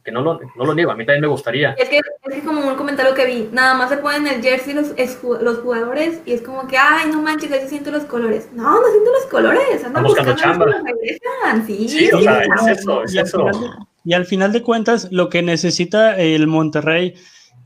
que no lo, no lo niego, a mí también me gustaría. Es que es como un comentario que vi, nada más se ponen el jersey los, los jugadores y es como que, ay, no manches, ahí siento los colores. No, no siento los colores, andan buscando, chamba. Sí, sí, o sea, es eso, es y eso. Al y al final de cuentas, lo que necesita el Monterrey,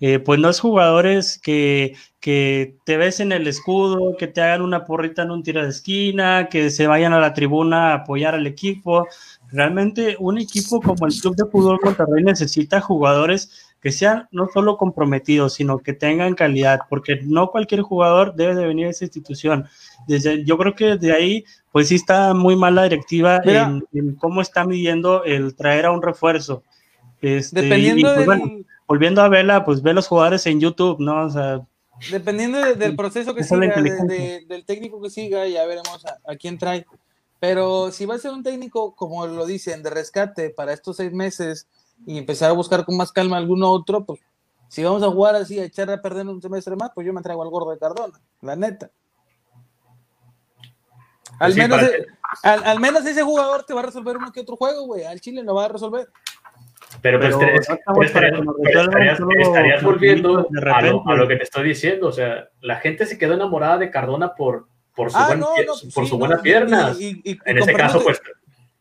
eh, pues no es jugadores que, que te ves en el escudo, que te hagan una porrita en un tiro de esquina, que se vayan a la tribuna a apoyar al equipo. Realmente un equipo como el Club de Fútbol Monterrey necesita jugadores que sean no solo comprometidos, sino que tengan calidad, porque no cualquier jugador debe de venir a esa institución. Desde, yo creo que de ahí, pues sí está muy mal la directiva en, cómo está midiendo el traer a un refuerzo. Este, dependiendo pues, bueno, volviendo a verla, pues ve los jugadores en YouTube, ¿no? O sea, dependiendo del proceso que siga, del técnico que siga, ya veremos a quién trae. Pero si va a ser un técnico, como lo dicen, de rescate para estos seis meses y empezar a buscar con más calma alguno otro, pues si vamos a jugar así, a echar a perder un semestre más, pues yo me traigo al gordo de Cardona, la neta. Al, menos, e, al, menos ese jugador te va a resolver uno que otro juego, güey. Al Chile lo va a resolver. Pero, pues, estarías, volviendo a lo, a lo, que te estoy diciendo. O sea, la gente se quedó enamorada de Cardona por, por su, ah, pues por su buena pierna. en ese caso, pues,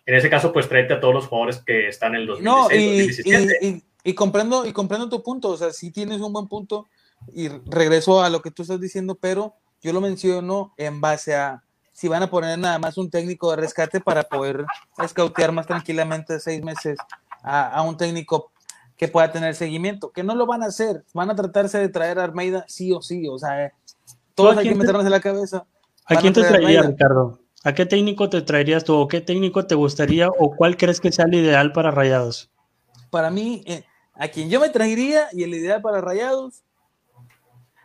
en ese caso, pues tráete a todos los jugadores que están en el 2016, y, comprendo, y comprendo tu punto, o sea, sí tienes un buen punto y regreso a lo que tú estás diciendo, pero yo lo menciono en base a si van a poner nada más un técnico de rescate para poder escautear más tranquilamente seis meses a, a, un técnico que pueda tener seguimiento, que no lo van a hacer, van a tratarse de traer a Armeida sí o sí, o sea, todos hay que meternos en la cabeza ¿A quién te traería, Ricardo? ¿A qué técnico te traerías tú? ¿O qué técnico te gustaría? ¿O cuál crees que sea el ideal para Rayados? Para mí, eh, a quien yo me traería y el ideal para Rayados,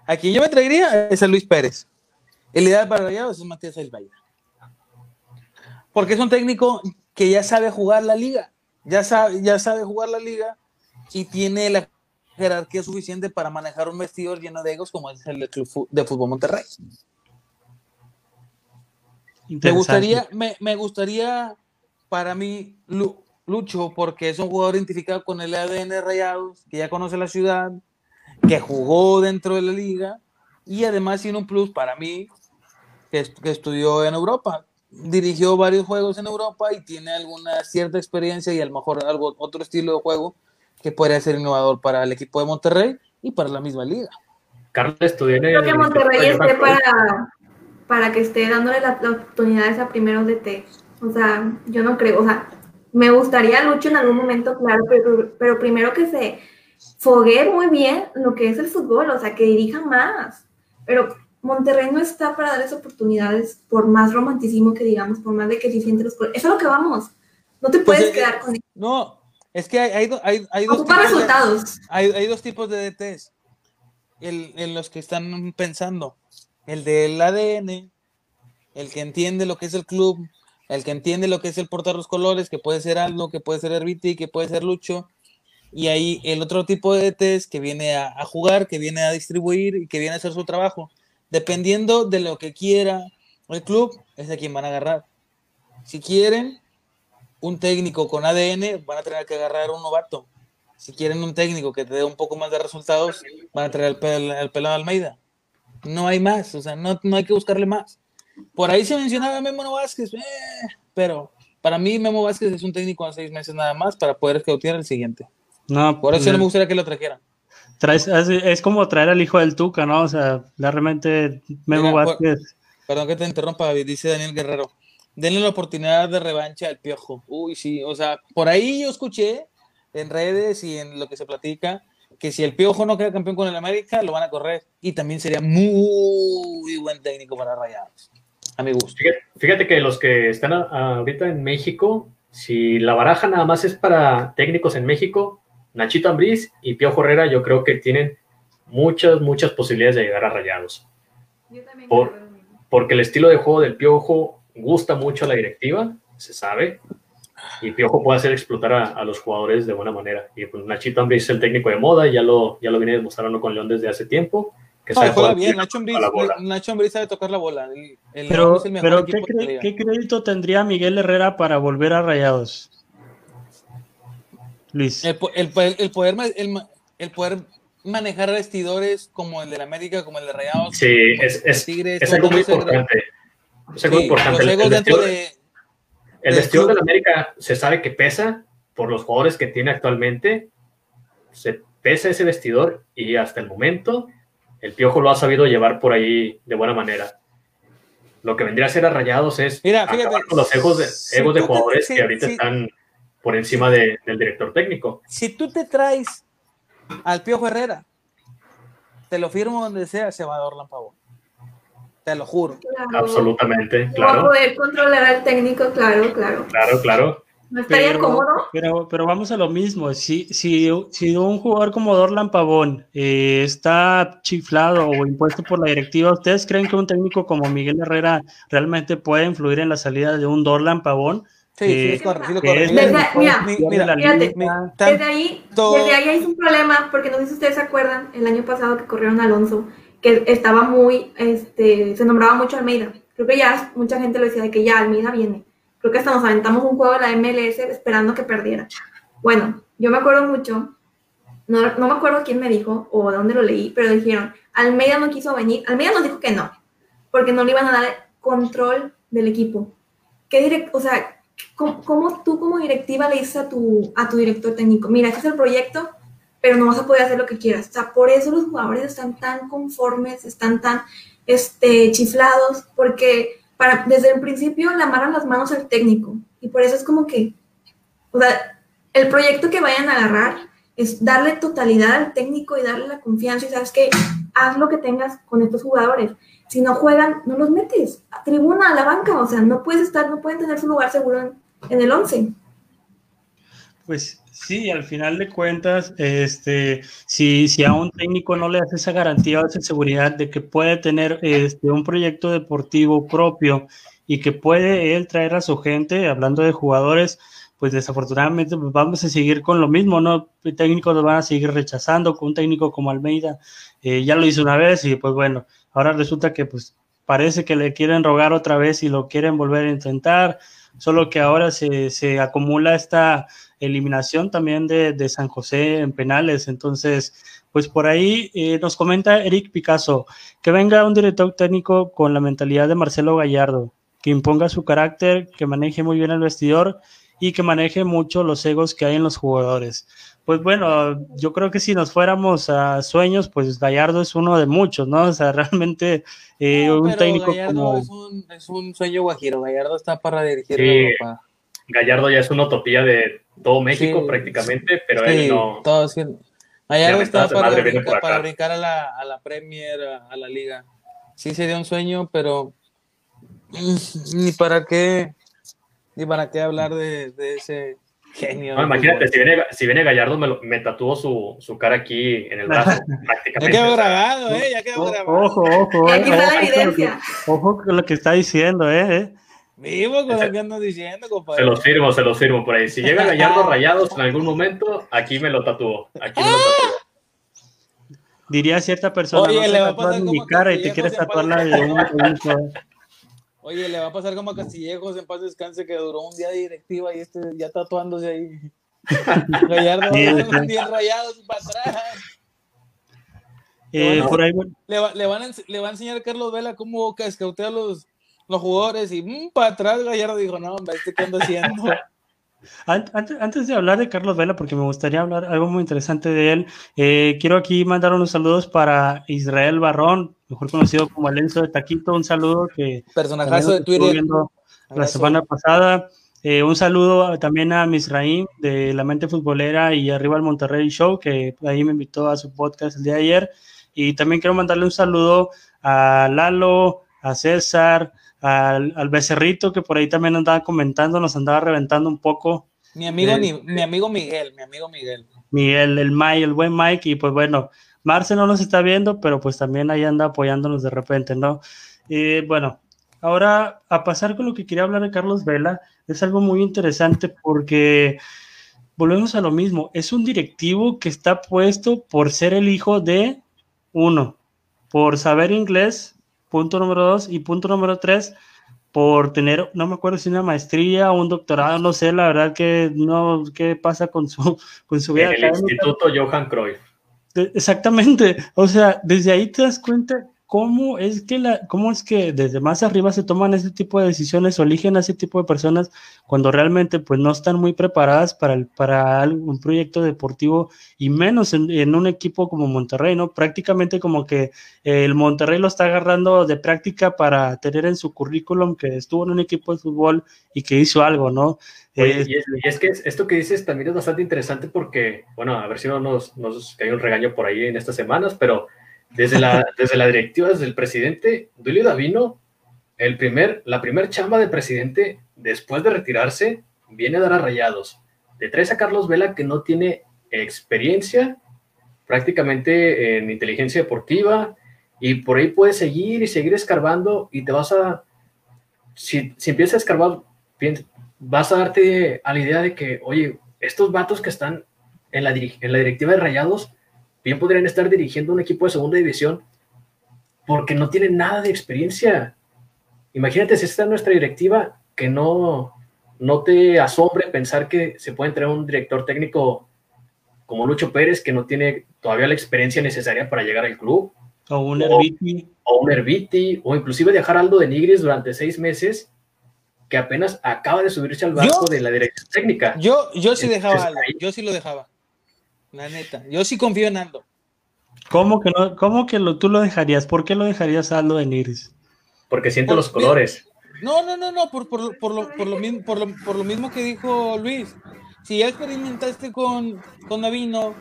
a quien yo me traería es a Luis Pérez. El ideal para Rayados es Matías Elbaida. Porque es un técnico que ya sabe jugar la liga, ya sabe, ya sabe jugar la liga y tiene la jerarquía suficiente para manejar un vestidor lleno de egos como es el Club de Fútbol Monterrey. Me gustaría, me, gustaría para mí Lucho, porque es un jugador identificado con el ADN Rayados, que ya conoce la ciudad, que jugó dentro de la liga y además tiene un plus para mí, que, que estudió en Europa. Dirigió varios juegos en Europa y tiene alguna cierta experiencia y a lo mejor algo, otro estilo de juego que podría ser innovador para el equipo de Monterrey y para la misma liga. Carlos estudió en el. Creo que Monterrey esté para, para que esté dándole la, oportunidad a primeros DT. O sea, yo no creo, o sea, me gustaría Lucho en algún momento, claro, pero, pero primero que se fogue muy bien lo que es el fútbol, o sea, que dirija más. Pero Monterrey no está para darles oportunidades por más romanticismo que digamos, por más de que se siente los colores. Eso es lo que vamos. No te puedes pues, quedar con eso. No, es que hay, hay, hay, dos tipos resultados. De, hay, dos tipos de DTs en los que están pensando el del ADN, el que entiende lo que es el club, el que entiende lo que es el portar los colores, que puede ser Aldo, que puede ser Herbiti, que puede ser Lucho, y ahí el otro tipo de test que viene a, jugar, que viene a distribuir y que viene a hacer su trabajo. Dependiendo de lo que quiera el club, es a quien van a agarrar. Si quieren un técnico con ADN, van a tener que agarrar un novato. Si quieren un técnico que te dé un poco más de resultados, van a traer al, pelado Almeida no hay más, o sea, no, no hay que buscarle más. Por ahí se mencionaba Memo Vázquez, eh, pero para mí Memo Vázquez es un técnico a seis meses nada más para poder escautear el siguiente. No, por eso no me gustaría que lo trajeran. es, como traer al hijo del Tuca, ¿no? O sea, realmente Memo Vázquez. perdón que te interrumpa, dice Daniel Guerrero. Denle la oportunidad de revancha al piojo. Uy, sí, o sea, por ahí yo escuché en redes y en lo que se platica que si el Piojo no queda campeón con el América, lo van a correr. Y también sería muy buen técnico para Rayados. A mi gusto. Fíjate, que los que están ahorita en México, si la baraja nada más es para técnicos en México, Nachito Ambriz y Piojo Herrera, yo creo que tienen muchas, muchas posibilidades de llegar a Rayados. Yo también Por- creo. Porque el estilo de juego del Piojo gusta mucho a la directiva, se sabe, y Piojo puede hacer explotar a, a los jugadores de buena manera. Y pues Nachito Ambriz es el técnico de moda, y ya lo, ya lo viene demostrando con León desde hace tiempo. Que No, sabe juega bien, Nacho Ambriz. Nacho Ambriz sabe tocar la bola. El, el León Pero, es el mejor pero ¿qué, cre- crédito tendría Miguel Herrera para volver a Rayados? Luis. El, el poder, el, poder, ma- el, ma- el poder manejar vestidores como el de la América, como el de Rayados. Sí, es, es, Tigres, es algo muy importante. Es algo Sí, importante. los El, egos el dentro vestidor, de, el del vestidor club. del América se sabe que pesa por los jugadores que tiene actualmente. Se pesa ese vestidor y hasta el momento el Piojo lo ha sabido llevar por ahí de buena manera. Lo que vendría a ser a Rayados es Mira, acabar fíjate, con los egos de, si egos de tú te- jugadores que ahorita están por encima de- del director técnico. si tú te traes al Piojo Herrera, te lo firmo donde sea, se va a dar Orlan Pavón. Te lo juro. Claro. Absolutamente, No va a claro, poder controlar al técnico, claro, claro. claro, claro. No estaría Pero- cómodo. Pero, pero vamos a lo mismo. Si, si, si un jugador como Dorlan Pavón eh, está chiflado o impuesto por la directiva, ¿ustedes creen que un técnico como Miguel Herrera realmente puede influir en la salida de un Dorlan Pavón? Sí, sí, Eh, es correcto, mira. Desde ahí, Tanto- desde ahí hay un problema, porque no sé si ustedes se acuerdan, el año pasado que corrieron a Alonso, que estaba muy, este, se nombraba mucho Almeida. Creo que ya mucha gente lo decía de que ya Almeida viene. Creo que hasta nos aventamos un juego de la MLS esperando que perdiera. Bueno, yo me acuerdo mucho, no, no me acuerdo quién me dijo o de dónde lo leí, pero dijeron, Almeida no quiso venir, Almeida nos dijo que no, porque no le iban a dar control del equipo. ¿Qué direct, o sea, ¿cómo, cómo tú como directiva le dices a tu, a tu director técnico, mira, este es el proyecto, pero no vas a poder hacer lo que quieras? O sea, por eso los jugadores están tan conformes, están tan este, chiflados, porque para, desde el principio le amarran las manos al técnico. Y por eso es como que, o sea, el proyecto que vayan a agarrar es darle totalidad al técnico y darle la confianza y sabes que haz lo que tengas con estos jugadores. Si no juegan, no los metes a tribuna, a la banca, o sea, no puedes estar, no pueden tener su lugar seguro en, en el 11. Pues sí, al final de cuentas, este, si, si a un técnico no le das esa garantía o esa seguridad de que puede tener este, un proyecto deportivo propio y que puede él traer a su gente, hablando de jugadores, pues desafortunadamente pues vamos a seguir con lo mismo, ¿no? Técnicos van a seguir rechazando, con un técnico como Almeida eh, ya lo hizo una vez y pues bueno, ahora resulta que pues parece que le quieren rogar otra vez y lo quieren volver a intentar, solo que ahora se, se acumula esta eliminación también de, de, San José en penales. Entonces, pues por ahí eh, nos comenta Eric Picasso, que venga un director técnico con la mentalidad de Marcelo Gallardo, que imponga su carácter, que maneje muy bien el vestidor y que maneje mucho los egos que hay en los jugadores. Pues bueno, yo creo que si nos fuéramos a sueños, pues Gallardo es uno de muchos, ¿no? <laughs> O sea, realmente eh, no, un técnico Gallardo como... Es un, es un sueño guajiro, Gallardo está para dirigir Sí. Europa. Gallardo ya es una utopía de todo México Sí. prácticamente, pero Sí, él no. todo sí. Gallardo está está, para para brincar a la, a la Premier, a, a la Liga. Sí sería un sueño, pero mm, ni para qué, ni para qué hablar de, de ese genio. No, imagínate, si viene, si viene Gallardo, me, lo- me tatúo su, su cara aquí en el brazo, <laughs> Ya quedó grabado, ¿eh? Ya quedó grabado. Ojo, ojo, eh, aquí está la evidencia. ojo con lo que está diciendo, eh, eh. Vivo con lo que ando diciendo, Se compadre. los firmo, se los firmo por ahí. Si llega Gallardo <laughs> Rayados en algún momento, aquí me lo tatúo. Aquí me lo tatúo. Diría cierta persona, Oye, no le te va a pasar mi cara y te quieres tatuarla de un producto. <laughs> Oye, le va a pasar como a Castillejos en paz descanse que duró un día de directiva y este ya tatuándose ahí. <laughs> Gallardo Sí, va sí. bien rayados para atrás. Eh, Bueno. por ahí, bueno, Le va, le, van a, ens- le va a enseñar a Carlos Vela cómo escautea a los, los jugadores y mm, para atrás Gallardo dijo, no, hombre, ¿este qué ando haciendo? <laughs> an- antes, antes de hablar de Carlos Vela, porque me gustaría hablar algo muy interesante de él, eh, quiero aquí mandar unos saludos para Israel Barrón, mejor conocido como Alenzo de Taquito, un saludo que Personajazo de Twitter. viendo la semana pasada. Eh, un saludo también a Misraim de La Mente Futbolera y Arriba al Monterrey Show, que ahí me invitó a su podcast el día de ayer. Y también quiero mandarle un saludo a Lalo, a César, al, al Becerrito, que por ahí también andaba comentando, nos andaba reventando un poco. Mi amigo, eh, mi amigo Miguel, mi amigo Miguel. Miguel, el Mike, el buen Mike, y pues bueno, Marce no nos está viendo, pero pues también ahí anda apoyándonos de repente, ¿no? Y bueno, ahora a pasar con lo que quería hablar de Carlos Vela, es algo muy interesante porque volvemos a lo mismo, es un directivo que está puesto por ser el hijo de uno, por saber inglés, punto número dos, y punto número tres, por tener, no me acuerdo si una maestría o un doctorado, no sé, la verdad que no, qué pasa con su, con su vida. En el Instituto Johan Cruyff. Exactamente, o sea, desde ahí te das cuenta cómo es que la, cómo es que desde más arriba se toman ese tipo de decisiones o eligen a ese tipo de personas cuando realmente pues no están muy preparadas para, el, para un proyecto deportivo y menos en, un equipo como Monterrey, ¿no? Prácticamente como que el Monterrey lo está agarrando de práctica para tener en su currículum que estuvo en un equipo de fútbol y que hizo algo, ¿no? Eh, y, es, que esto que dices también es bastante interesante porque, bueno, a ver si no nos, nos cae un regaño por ahí en estas semanas, pero desde la, desde la directiva, desde el presidente, Dulio Davino, el primer, la primer chamba de presidente, después de retirarse, viene a dar a rayados. De tres a Carlos Vela, que no tiene experiencia prácticamente en inteligencia deportiva, y por ahí puedes seguir y seguir escarbando, y te vas a. Si, si empiezas a escarbar, vas a darte a la idea de que, oye, estos vatos que están en la, en la directiva de rayados bien podrían estar dirigiendo un equipo de segunda división porque no tienen nada de experiencia. Imagínate si está en nuestra directiva que no, no te asombre pensar que se puede entrar un director técnico como Lucho Pérez que no tiene todavía la experiencia necesaria para llegar al club. O un Herbiti. O, un Herbiti, o inclusive dejar Aldo de Nigris durante seis meses que apenas acaba de subirse al barco de la dirección técnica. Yo, yo sí dejaba yo sí lo dejaba. La neta. Yo sí confío en Aldo. ¿Cómo que, no, cómo que lo, tú lo dejarías? ¿Por qué lo dejarías Aldo en Iris? Porque siente los colores. No, no, no, no, por, por, por, lo, por, lo, mismo, por, lo, por lo mismo que dijo Luis. Si ya experimentaste con, con Navino,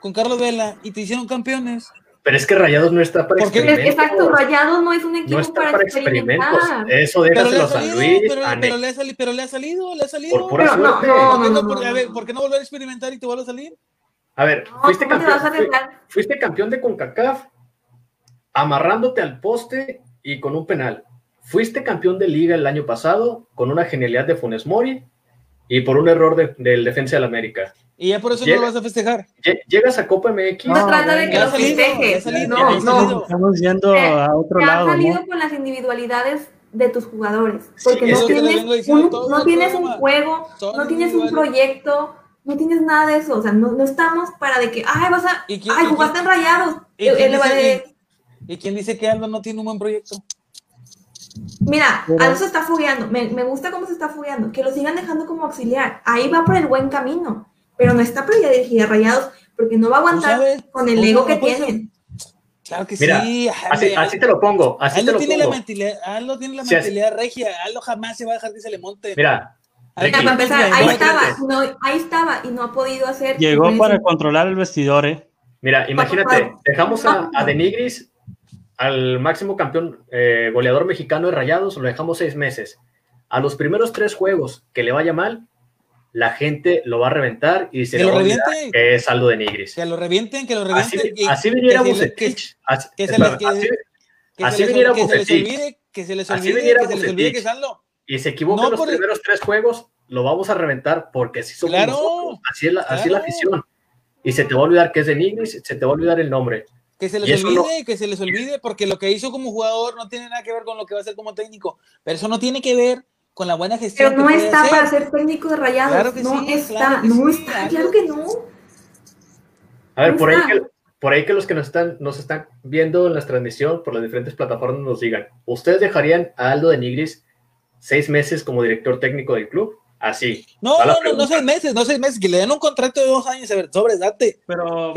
con Carlos Vela y te hicieron campeones. Pero es que Rayados no está para experimentos. Exacto, Rayados no es un equipo no para, para experimentos. Eso déjaselo a Luis. Pero, pero, le ha salido, pero le ha salido, le ha salido. Por pura suerte. No, no, no, ¿Por qué no volver a experimentar y te vuelve a salir? A ver, fuiste, campeón, fuiste campeón de CONCACAF amarrándote al poste y con un penal. Fuiste campeón de liga el año pasado con una genialidad de Funes Mori y por un error del defensa del América. Y ya por eso no lo vas a festejar. Llegas a Copa MX. No, trata de que lo festejes. No, no. Estamos yendo eh, a otro lado. Has salido con las individualidades de tus jugadores. Porque no, tienes un, no tienes un juego, no tienes un proyecto no tienes nada de eso, o sea, no, no estamos para de que, ay, vas a, ay, jugaste en rayados. ¿y quién, dice, ¿y, quién, dice, que Aldo no tiene un buen proyecto? Mira, Aldo se está fugueando, me, me, gusta cómo se está fugueando, que lo sigan dejando como auxiliar, ahí va por el buen camino, pero no está para dirigir a rayados, porque no va a aguantar con el ego que tienen. Claro que sí. Así, así, te lo pongo. Así Aldo, te lo tiene pongo. La Aldo tiene la mentalidad regia. Aldo jamás se va a dejar que se le monte. Mira, para empezar, ahí estaba, no, ahí estaba y no ha podido hacer. Llegó para controlar el vestidor, ¿eh? Mira, imagínate, dejamos a, a Denigris, al máximo campeón eh, goleador mexicano de Rayados, lo dejamos seis meses. A los primeros tres juegos que le vaya mal, la gente lo va a reventar y se que le va a revienten. que es saldo de Nigris. Que lo revienten, que lo revienten. Así, así viniera Bucetich. Así, así viniera Bucetich. Que se les olvide, que se les olvide que saldo y se equivoca en los primeros tres juegos, lo vamos a reventar porque así somos claro, nosotros, así es, la, así es la afición. Y se te va a olvidar que es de Nigris, se te va a olvidar el nombre. Que se les olvide, no... que se les olvide, porque lo que hizo como jugador no tiene nada que ver con lo que va a hacer como técnico. Pero eso no tiene que ver con la buena gestión. Pero no está hacer. para ser técnico de rayados. Claro no sí, está, claro no sí, está, claro que no. A ver, no por ahí, que, por ahí que los que nos están, nos están viendo en la transmisión por las diferentes plataformas nos digan, ¿ustedes dejarían a Aldo de Nigris seis meses como director técnico del club? Así. No, no, no, no seis meses, no seis meses, que le den un contrato de dos años, a ver, date. Pero,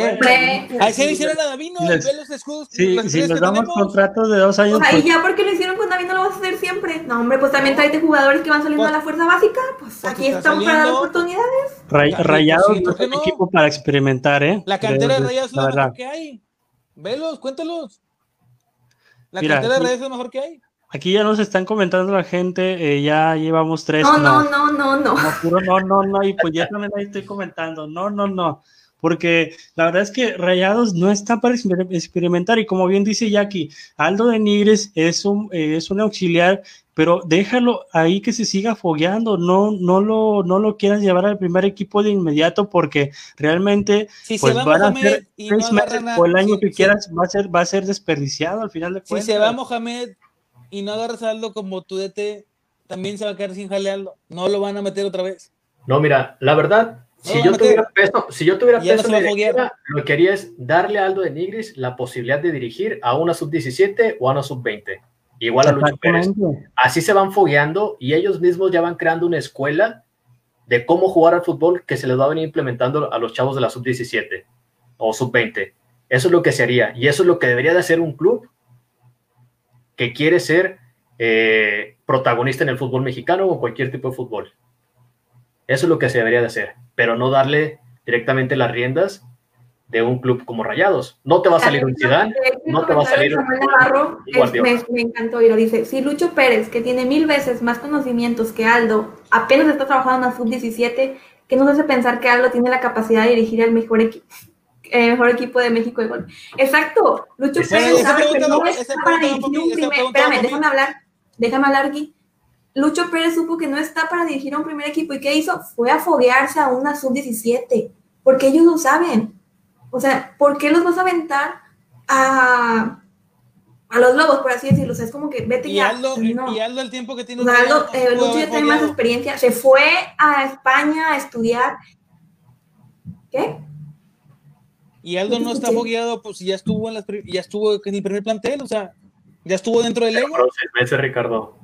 se hicieron a Davino y ve los escudos. Sí, si les damos contratos de dos años. Pues, y ya porque lo hicieron con Davino lo vas a hacer siempre. No, hombre, pues también tráete jugadores que van saliendo pues, a la fuerza básica. Pues, pues aquí estamos para dar oportunidades. Ray, rayados sí, no es un equipo para experimentar, ¿eh? La cantera de, de Rayados es la mejor que hay. Velos, cuéntalos. La Mira, cantera de Rayados es lo mejor que hay. Aquí ya nos están comentando la gente, eh, ya llevamos tres. No, no, no, no, no. No, no, no, no, y pues ya también ahí estoy comentando, no, no, no, porque la verdad es que Rayados no está para experimentar y como bien dice Jackie, Aldo de Nigres es un, eh, es un auxiliar, pero déjalo ahí que se siga fogueando, no, no, lo, no lo quieras llevar al primer equipo de inmediato porque realmente pues van a ser seis meses o el año que quieras va a ser, va a ser desperdiciado al final de cuentas. Si se va Mohamed y no agarras a Aldo como tu DT, también se va a quedar sin jalearlo. No lo van a meter otra vez. No, mira, la verdad, si, yo tuviera peso, si yo tuviera peso, lo que quería es darle a Aldo de Nigris la posibilidad de dirigir a una sub-17 o a una sub-20. Igual a Lucho Pérez. Así se van fogueando y ellos mismos ya van creando una escuela de cómo jugar al fútbol que se les va a venir implementando a los chavos de la sub-17 o sub-20. Eso es lo que se haría y eso es lo que debería de hacer un club que quiere ser eh, protagonista en el fútbol mexicano o cualquier tipo de fútbol. Eso es lo que se debería de hacer, pero no darle directamente las riendas de un club como Rayados. No te va a salir un Zidane, no te va a salir un, me, me, encantó y lo dice. Si Lucho Pérez, que tiene mil veces más conocimientos que Aldo, apenas está trabajando en la sub-17, que nos hace pensar que Aldo tiene la capacidad de dirigir el mejor equipo eh, mejor equipo de México de gol. Exacto, Lucho Pérez sabe que no está para dirigir un primer... Espérame, déjame hablar, déjame hablar aquí. Lucho Pérez supo que no está para dirigir a un primer equipo y ¿qué hizo? Fue a foguearse a una sub-17, porque ellos lo saben. O sea, ¿por qué los vas a aventar a, a los lobos, por así decirlo? O sea, es como que vete y ya. Aldo, Y Aldo el tiempo que tiene. O Aldo, eh, Lucho ya tiene más experiencia. Se fue a España a estudiar. ¿Qué? Y Aldo no está fogueado, pues ya estuvo en las ya estuvo en el primer plantel, o sea, ya estuvo dentro del ego. meses, Ricardo.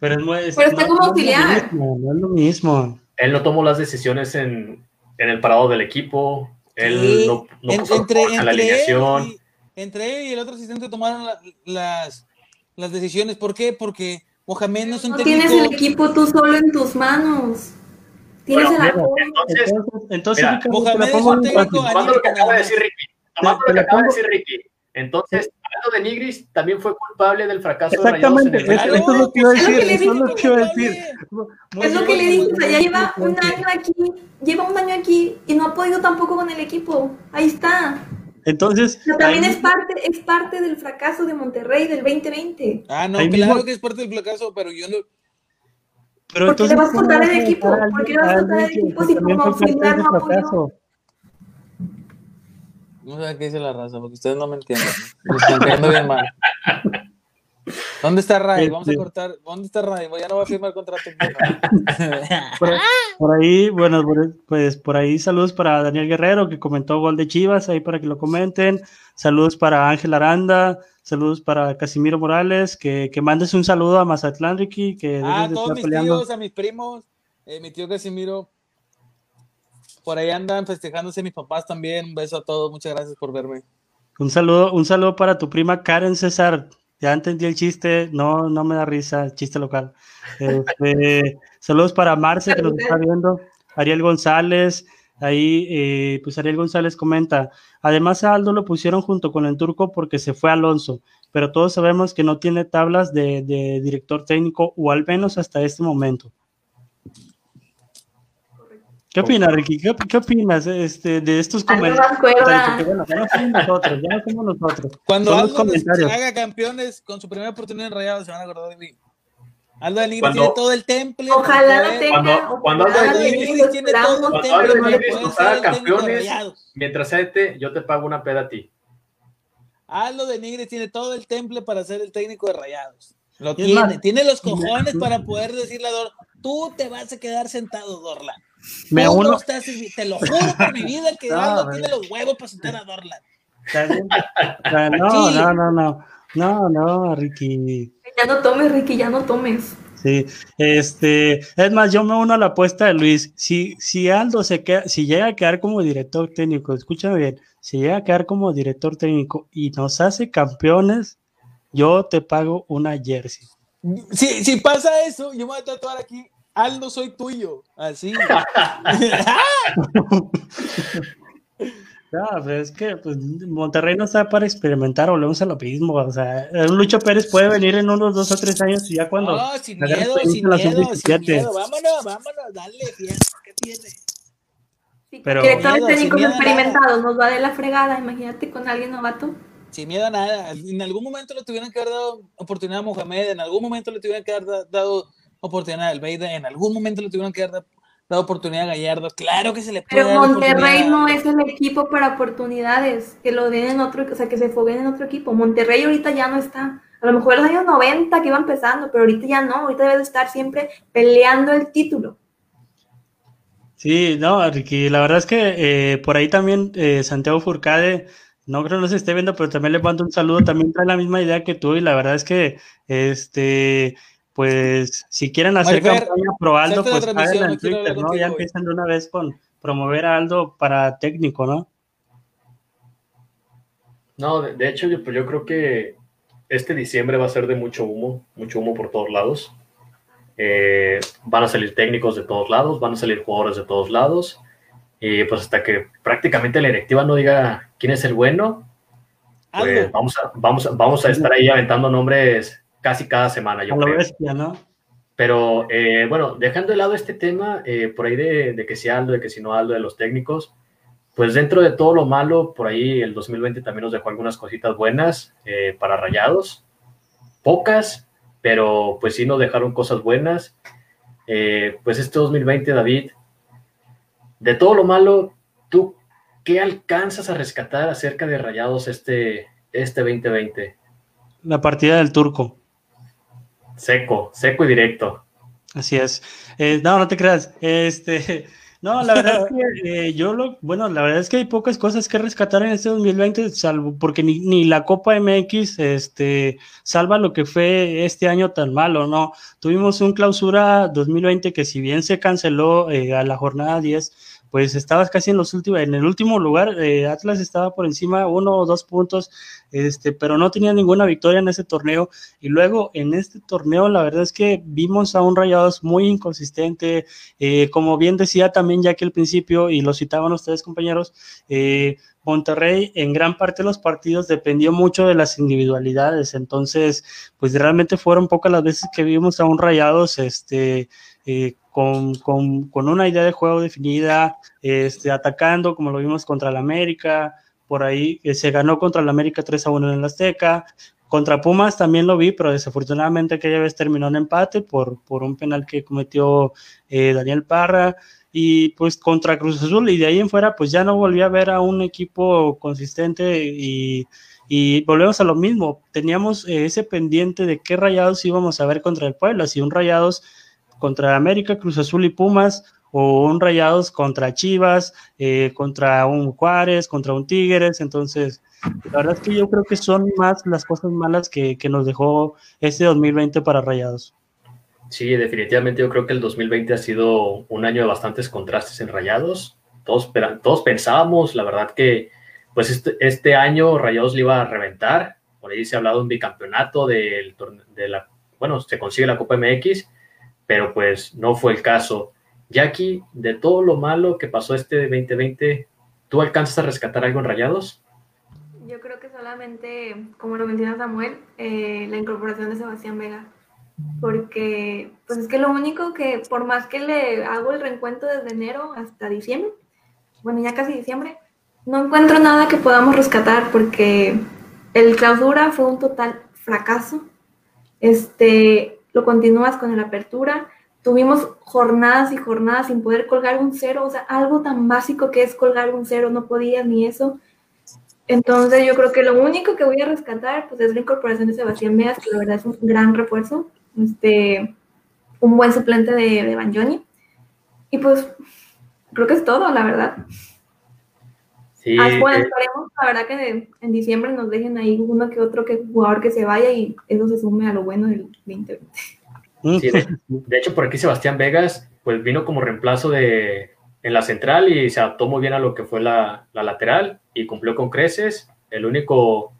Pero, no es, Pero está como auxiliar. No, es lo mismo. Él no tomó las decisiones en, en el parado del equipo. Él no, no puso entre, entre la alineación. Él y, entre él y el otro asistente tomaron la, las, las decisiones. ¿Por qué? Porque Mohamed no es un no técnico. tienes el equipo tú solo en tus manos. Tienes Bueno, el apoyo. entonces, Entonces, Mira, Ricardo, te Mohamed es pongo un técnico tomando lo que acaba de decir. Ricky. Tomando lo que acaba de decir Ricky. Entonces, Aldo de Nigris también fue culpable del fracaso de Rayados en Exactamente, el eso, es lo que iba a es lo decir, que le eso es lo dije que iba a que decir. Muy Es lo que bien, le dije, o sea, ya lleva un año aquí, lleva un año aquí y no ha podido tampoco con el equipo. Ahí está. Entonces, Pero también ahí- es parte, es parte del fracaso de Monterrey del 2020. Ah, no, Ahí claro mismo- que es parte del fracaso, pero yo no. Pero ¿Por qué le vas a ¿cómo contar vas el equipo? a ¿Por qué le vas a contar el equipo si como auxiliar no apoyó? No sé qué dice la raza, porque ustedes no me entienden. ¿no? Me están cayendo bien mal. ¿Dónde está Ray? Vamos a cortar. ¿Dónde está Ray? Ya no va a firmar contrato. Por, por ahí, bueno, pues por ahí saludos para Daniel Guerrero que comentó gol de Chivas, ahí para que lo comenten. Saludos para Ángel Aranda, saludos para Casimiro Morales, que, que mandes un saludo a Mazatlán, Ricky, que Ah, de todos mis peleando. tíos, a mis primos, eh, mi tío Casimiro. Por ahí andan festejándose mis papás también. Un beso a todos. Muchas gracias por verme. Un saludo, un saludo para tu prima Karen César. Ya entendí el chiste, no, no me da risa, el chiste local. <laughs> Este, saludos para Marce que nos está viendo, Ariel González, ahí eh, pues Ariel González comenta, además a Aldo lo pusieron junto con el turco porque se fue Alonso, pero todos sabemos que no tiene tablas de, de director técnico o al menos hasta este momento. ¿Qué opinas, Ricky? ¿Qué, op- qué opinas este, de estos comentarios? acuerdo. Porque, bueno, ya no somos nosotros, ya no somos nosotros. Cuando Aldo comentarios. haga campeones con su primera oportunidad en Rayados, se van a acordar de mí. Aldo de Nigris Cuando- tiene todo el temple. Ojalá lo tenga. Cuando- cuando Aldo lo de tenga, Nigris tiene todo el temple Aldo de para Nigris poder nos ser haga el técnico de campeones, Rayados. mientras sea este, yo te pago una peda a ti. Aldo de Nigris tiene todo el temple para ser el técnico de Rayados. Lo tiene, más, tiene los cojones para poder decirle a Dorlan, tú te vas a quedar sentado, Dorlan. Me Tú no uno, estás te lo juro por mi vida que <laughs> No, Aldo tiene los huevos para sentar a sea, No, no, no, no. No, no, Ricky. Ya no tomes, Ricky, ya no tomes. Sí, este, es más, yo me uno a la apuesta de Luis. Si, si Aldo se queda, si llega a quedar como director técnico, escúchame bien, si llega a quedar como director técnico y nos hace campeones, yo te pago una jersey. Si, si pasa eso, yo me voy a tatuar aquí, Aldo soy tuyo, así. <laughs> <laughs> No, pero es que pues, Monterrey no está para experimentar, volvemos a lo mismo. O sea, un Lucho Pérez puede venir en unos dos o tres años y ya cuando. No, sin miedo, sin miedo, sin miedo. Vámonos, vámonos, dale, ¿qué tiene? Sí, pero, directores técnicos experimentados nos va de la fregada, imagínate con alguien novato. Sin miedo a nada. En algún momento le tuvieran que haber dado oportunidad a Mohamed, en algún momento le tuvieran que haber dado oportunidad a Albeida, en algún momento le tuvieran que haber dado oportunidad a Gallardo. Claro que se le puede Pero Monterrey no es el equipo para oportunidades, que lo den en otro, o sea, que se foguen en otro equipo. Monterrey ahorita ya no está. A lo mejor en los años 90 que iba empezando, pero ahorita ya no, ahorita debe de estar siempre peleando el título. Sí, no, Ricky, la verdad es que eh, por ahí también eh, Santiago Furcade, no creo que no se esté viendo, pero también le mando un saludo, también trae la misma idea que tú y la verdad es que este pues si quieren hacer campaña pro Aldo, pues en Twitter, ¿no? Ya empiezan de una vez con promover a Aldo para técnico, ¿no? No, de, hecho, yo, pues yo creo que este diciembre va a ser de mucho humo, mucho humo por todos lados. Eh, van a salir técnicos de todos lados, van a salir jugadores de todos lados. Y pues hasta que prácticamente la directiva no diga quién es el bueno, pues vamos a, vamos, vamos a estar ahí aventando nombres casi cada semana, yo creo. Bestia, ¿no? Pero eh, bueno, dejando de lado este tema, eh, por ahí de, que si Aldo, de que si no Aldo, de los técnicos, pues dentro de todo lo malo, por ahí el 2020 también nos dejó algunas cositas buenas eh, para Rayados, pocas, pero pues sí nos dejaron cosas buenas. pues este 2020, David, de todo lo malo, ¿tú qué alcanzas a rescatar acerca de Rayados este, este 2020? La partida del turco. Seco, seco y directo. Así es. Eh, no, no te creas. Este, <laughs> no, la verdad es que <laughs> eh, yo lo, bueno, la verdad es que hay pocas cosas que rescatar en este 2020, salvo porque ni, ni, la Copa MX, este, salva lo que fue este año tan malo, ¿no? Tuvimos un clausura 2020 que si bien se canceló eh, a la jornada 10, pues estabas casi en los últimos, en el último lugar, eh, Atlas estaba por encima uno o dos puntos, este, pero no tenía ninguna victoria en ese torneo. Y luego en este torneo, la verdad es que vimos a un Rayados muy inconsistente, eh, como bien decía también ya que al principio, y lo citaban ustedes compañeros, eh, Monterrey en gran parte de los partidos dependió mucho de las individualidades, entonces pues realmente fueron pocas las veces que vimos a un Rayados este, eh, con, con, con, una idea de juego definida, este, atacando como lo vimos contra el América, por ahí eh, se ganó contra el América 3 a 1 en el Azteca, contra Pumas también lo vi, pero desafortunadamente aquella vez terminó en empate por, por un penal que cometió eh, Daniel Parra. Y pues contra Cruz Azul y de ahí en fuera pues ya no volví a ver a un equipo consistente y, y volvemos a lo mismo, teníamos eh, ese pendiente de qué rayados íbamos a ver contra el Puebla, si un rayados contra América, Cruz Azul y Pumas, o un Rayados contra Chivas, eh, contra un Juárez, contra un Tigres. Entonces, la verdad es que yo creo que son más las cosas malas que, que nos dejó este 2020 para Rayados. Sí, definitivamente yo creo que el 2020 ha sido un año de bastantes contrastes en Rayados. Todos, pensábamos, la verdad que pues este, este año Rayados le iba a reventar. Por ahí se ha hablado de un bicampeonato del, bueno, se consigue la Copa MX pero pues no fue el caso. Jackie, de todo lo malo que pasó este 2020, ¿tú alcanzas a rescatar algo en Rayados? Yo creo que solamente, como lo menciona Samuel, eh, la incorporación de Sebastián Vega. Porque, pues es que lo único que, por más que le hago el reencuentro desde enero hasta diciembre, bueno, ya casi diciembre, no encuentro nada que podamos rescatar porque el clausura fue un total fracaso. Este, lo continúas con la apertura. Tuvimos jornadas y jornadas sin poder colgar un cero, o sea, algo tan básico que es colgar un cero, no podías ni eso. Entonces yo creo que lo único que voy a rescatar pues es la incorporación de Sebastián Meas, que la verdad es un gran refuerzo, este, un buen suplente de, de Banjoni. Y pues creo que es todo, la verdad. Sí, ah, bueno, eh, esperemos, la verdad que en diciembre nos dejen ahí uno que otro que, jugador que se vaya y eso se sume a lo bueno del 2020. Sí, de, de, hecho, por aquí Sebastián Vegas, pues vino como reemplazo de en la central y se adaptó muy bien a lo que fue la, la lateral y cumplió con creces. El único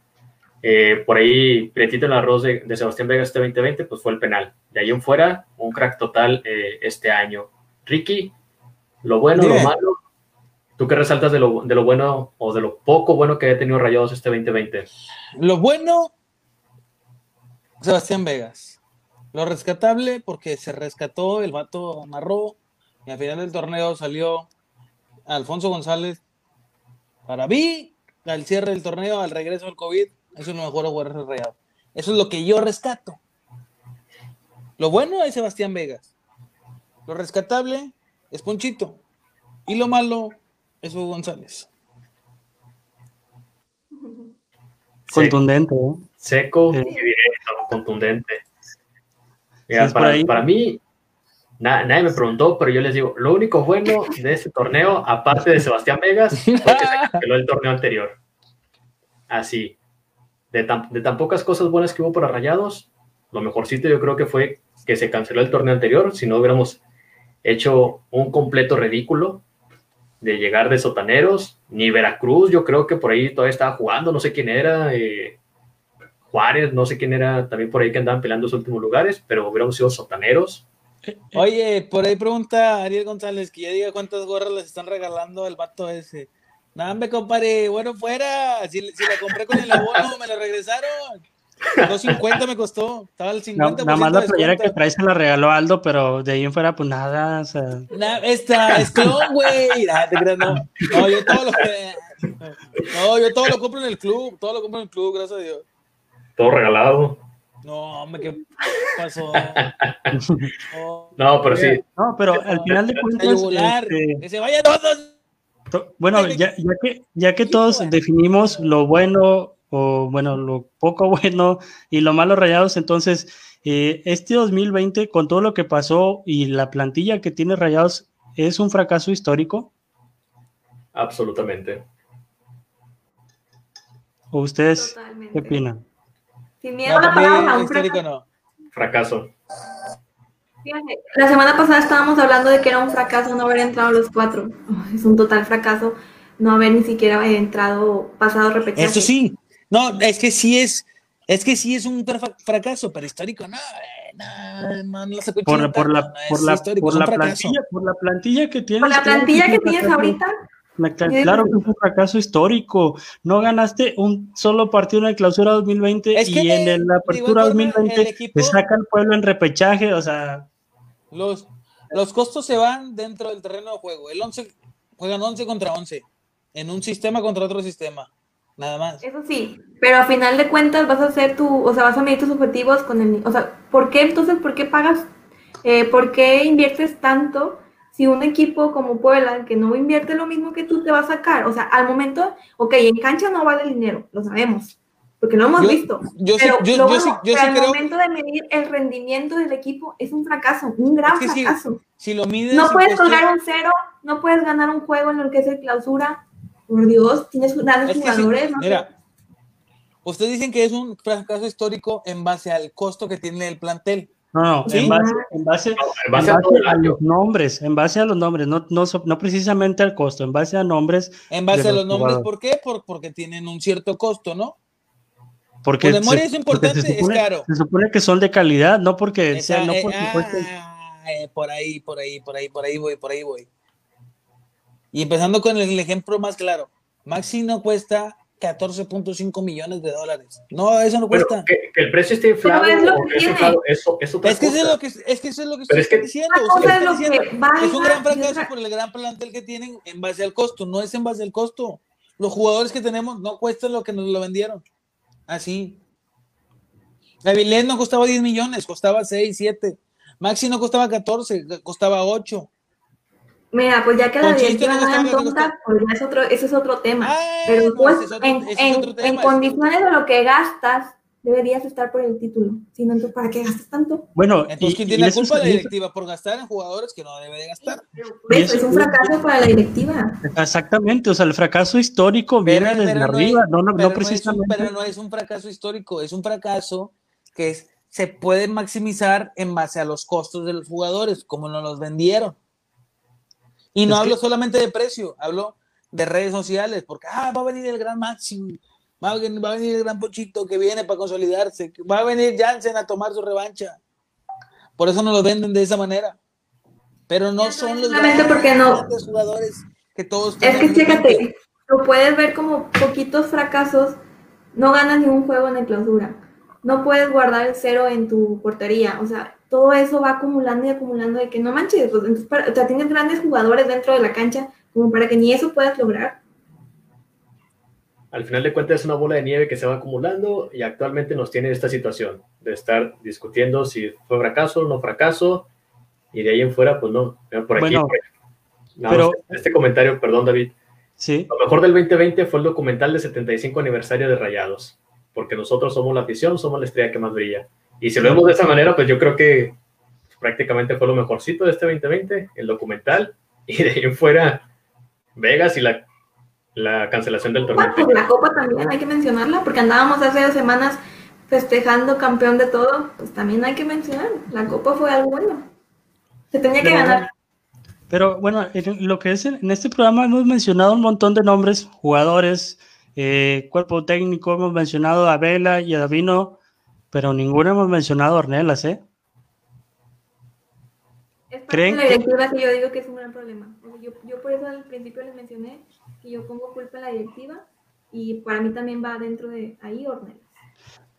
eh, por ahí, prietito en el arroz de, de, Sebastián Vegas este 2020, pues fue el penal. De ahí en fuera, un crack total eh, este año. Ricky, lo bueno, Bien. lo malo. ¿Tú qué resaltas de lo, de lo bueno o de lo poco bueno que haya tenido Rayados este 2020? Lo bueno, Sebastián Vegas. Lo rescatable, porque se rescató, el vato amarró, y al final del torneo salió Alfonso González. Para mí, al cierre del torneo, al regreso del COVID, es lo mejor jugadores Rayados. Eso es lo que yo rescato. Lo bueno es Sebastián Vegas. Lo rescatable es Ponchito. Y lo malo es Hugo González. Contundente, ¿eh? Seco eh. y directo, contundente. Mira, sí, para, para, mí, na, nadie me preguntó, pero yo les digo, lo único bueno de este torneo, aparte de Sebastián Vegas, fue que se canceló el torneo anterior. Así. De tan, de tan pocas cosas buenas que hubo para Rayados, lo mejorcito yo creo que fue que se canceló el torneo anterior, si no hubiéramos hecho un completo ridículo de llegar de sotaneros, ni Veracruz, yo creo que por ahí todavía estaba jugando, no sé quién era, eh, Juárez, no sé quién era también por ahí que andaban peleando los últimos lugares, pero hubiéramos sido sotaneros. Oye, por ahí pregunta Ariel González que ya diga cuántas gorras les están regalando el vato ese. Nada, me compadre, bueno, fuera. Si, si la compré con el abono, me la regresaron. 2.50 me costó. Estaba el 50%. No, nada más la playera que traes se la regaló Aldo, pero de ahí en fuera, pues nada. O sea... Nah, esta es clon, güey. No, no, no, yo todo lo que. No, yo todo lo compro en el club. Todo lo compro en el club, gracias a Dios. Todo regalado. No, hombre, ¿qué pasó? No, no pero sí. No, pero al final de cuentas. Este... Que se vayan todos. Bueno, ya, ya, que, ya que todos definimos lo bueno o bueno, lo poco <laughs> bueno y lo malo rayados, entonces eh, este 2020 con todo lo que pasó y la plantilla que tiene rayados es un fracaso histórico. Absolutamente. ¿O ustedes Totalmente. qué opinan? Sin miedo no, a un histórico no. Fracaso. La semana pasada estábamos hablando de que era un fracaso no haber entrado los cuatro. <laughs> Es un total fracaso no haber ni siquiera entrado pasado repechaje. Eso sí, no, es que sí es, es que sí es un fracaso, pero histórico no, no, no, no se por, por, la, por, la, por, la plantilla, por la plantilla que tienes. Por la plantilla que tienes ahorita. Claro que es un fracaso histórico. No ganaste un solo partido en la clausura 2020 es que, y en la apertura 2020 equipo, te saca el pueblo en repechaje, o sea. Los, los costos se van dentro del terreno de juego. El 11 juegan 11 contra 11 en un sistema contra otro sistema. Nada más. Eso sí, pero a final de cuentas vas a hacer tu, o sea, vas a medir tus objetivos con el, o sea, ¿por qué entonces, por qué pagas, eh, por qué inviertes tanto si un equipo como Puebla, que no invierte lo mismo que tú, te va a sacar? O sea, al momento, ok, en cancha no vale dinero, lo sabemos, porque lo hemos yo, visto. Yo pero sí, yo, luego, yo sí, yo pero sí al creo... momento de medir el rendimiento del equipo es un fracaso, un gran Es que si- fracaso. Si lo mides no puedes cuestión- colgar un cero, no puedes ganar un juego en el que es el clausura. Por Dios, tienes grandes Es que sí, jugadores, ¿no? mira, ustedes dicen que es un fracaso histórico en base al costo que tiene el plantel. No, no, Sí. en base, en base, En en base a base los nombres, en base a los nombres, no, no, no precisamente al costo, en base a nombres, En base a los los nombres. ¿por qué? Por, porque tienen un cierto costo, ¿no? porque, Por memoria se, es importante, es caro. se supone que son de calidad, no porque sea, no eh, porque ah, eh, por ahí, por ahí, por ahí, por ahí voy, por ahí voy. Y empezando con el ejemplo más claro. Maxi no cuesta 14.5 millones de dólares. No, eso no cuesta. que, que el precio esté inflado, Pero es lo que tiene. eso, eso otra Es que, eso es lo que, es que eso es lo que Pero estoy es que- diciendo. Es lo diciendo, que valga es un gran fracaso por el gran plantel que tienen en base al costo, no es en base al costo. Los jugadores que tenemos no cuestan lo que nos lo vendieron. Así. Avilés no costaba 10 millones, costaba 6, 7. Maxi no costaba 14, costaba 8. Mira, pues ya que la directiva no no que tonta, pues ya es otro, ese es otro tema. Ah, Pero no, pues, ese es otro- en, tema, condiciones de lo que gastas, deberías estar por el título. Si no, entonces, ¿para qué gastas tanto? Bueno, Entonces, ¿quién y tiene la eso culpa? es- La directiva por gastar en jugadores que no debe de gastar. Eso eso- es un fracaso para la directiva. Exactamente, o sea, el fracaso histórico Pero- viene desde pero no arriba, es- no, no, no pero no es un- precisamente. pero no es un fracaso histórico, es un fracaso que es se pueden maximizar en base a los costos de los jugadores, como nos los vendieron. Y no hablo solamente de precio, hablo de redes sociales, porque ah, va a venir el gran Máximo, va a, venir el gran Pochito que viene para consolidarse, va a venir Jansen a tomar su revancha. Por eso nos lo venden de esa manera. Pero no son los grandes porque no. jugadores que todos. Es que chécate, lo puedes ver como poquitos fracasos, no ganas ningún juego en la clausura. No puedes guardar el cero en tu portería. O sea, todo eso va acumulando y acumulando de que no manches. Pues, entonces, o sea, tienes grandes jugadores dentro de la cancha como para que ni eso puedas lograr. Al final de cuentas es una bola de nieve que se va acumulando y actualmente nos tiene esta situación de estar discutiendo si fue fracaso o no fracaso y de ahí en fuera, pues no. Por aquí, pero, este comentario, perdón David. Sí. Lo mejor del 2020 fue el documental de 75 aniversario de Rayados, porque nosotros somos la afición, somos la estrella que más brilla. Y si lo vemos de esa manera, pues yo creo que prácticamente fue lo mejorcito de este 2020, el documental, <laughs> y de ahí en fuera Vegas y la, la cancelación del torneo. Pues la Copa también hay que mencionarla, porque andábamos hace dos semanas festejando campeón de todo, pues también hay que mencionar, la Copa fue algo bueno. Se tenía que ganar. Pero bueno, lo que es en este programa hemos mencionado un montón de nombres, jugadores, eh, cuerpo técnico, hemos mencionado a Vela y a Davino, pero ninguno hemos mencionado a Ornelas, ¿eh? Es ¿Creen la directiva que... yo digo que es un gran problema. yo, yo, por eso al principio les mencioné que yo pongo culpa en la directiva y para mí también va dentro de ahí Ornelas.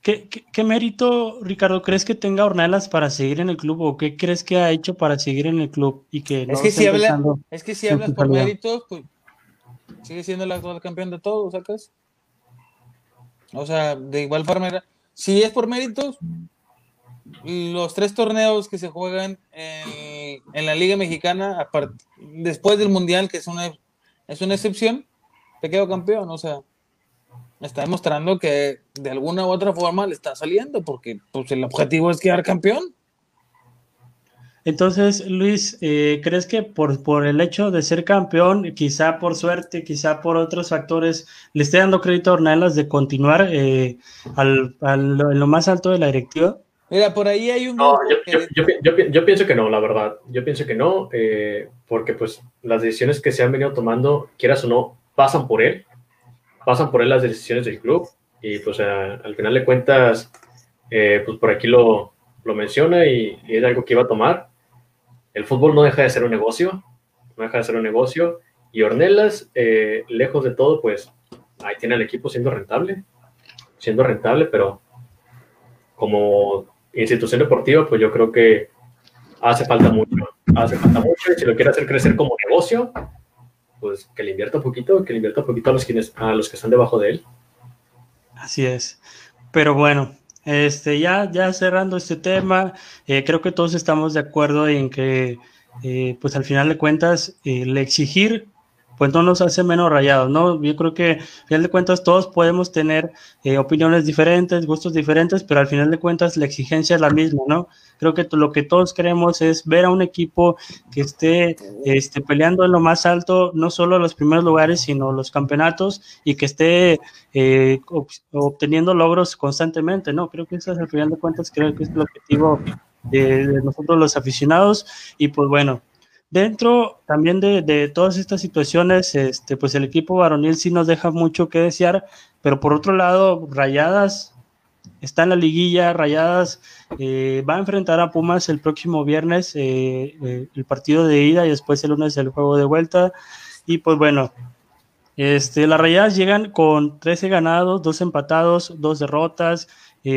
¿Qué, mérito, Ricardo, crees que tenga Ornelas para seguir en el club o qué crees que ha hecho para seguir en el club? Y que es, que si es que si hablas por méritos, pues sigue siendo el actual campeón de todo, ¿sacas? O sea, de igual forma, si es por méritos, los tres torneos que se juegan en, la Liga Mexicana, después del Mundial, que es una, es una excepción, te quedo campeón, o sea está demostrando que de alguna u otra forma le está saliendo, porque pues, el objetivo es quedar campeón. Entonces, Luis, eh, ¿crees que por, por el hecho de ser campeón, quizá por suerte, quizá por otros factores, le esté dando crédito a Ornelas de continuar eh, al, en lo más alto de la directiva? Mira, por ahí hay un... No, yo, pienso que no, la verdad. Yo pienso que no, eh, porque pues las decisiones que se han venido tomando, quieras o no, pasan por él pasan por él las decisiones del club y pues al final de cuentas, eh, pues por aquí lo, lo menciona y, es algo que iba a tomar. El fútbol no deja de ser un negocio, no deja de ser un negocio y Ornelas, eh, lejos de todo, pues ahí tiene el equipo siendo rentable, siendo rentable, pero como institución deportiva, pues yo creo que hace falta mucho, hace falta mucho y si lo quiere hacer crecer como negocio, pues que le invierta un poquito, que le invierta un poquito a los, a los que están debajo de él. Así es. Pero bueno, este, ya, ya cerrando este tema, eh, creo que todos estamos de acuerdo en que, eh, pues al final de cuentas, el exigir pues no nos hace menos rayados, ¿no? Yo creo que, al final de cuentas, todos podemos tener eh, opiniones diferentes, gustos diferentes, pero al final de cuentas la exigencia es la misma, ¿no? Creo que lo que todos queremos es ver a un equipo que esté este, peleando en lo más alto, no solo los primeros lugares, sino los campeonatos y que esté eh, obteniendo logros constantemente, ¿no? Creo que eso es, al final de cuentas, creo que es el objetivo de, de nosotros los aficionados y pues bueno, Dentro también de, todas estas situaciones, este, pues el equipo varonil sí nos deja mucho que desear, pero por otro lado, Rayadas está en la liguilla, Rayadas eh, va a enfrentar a Pumas el próximo viernes, eh, eh, el partido de ida y después el lunes el juego de vuelta. Y pues bueno, este, las Rayadas llegan con 13 ganados, 2 empatados, 2 derrotas,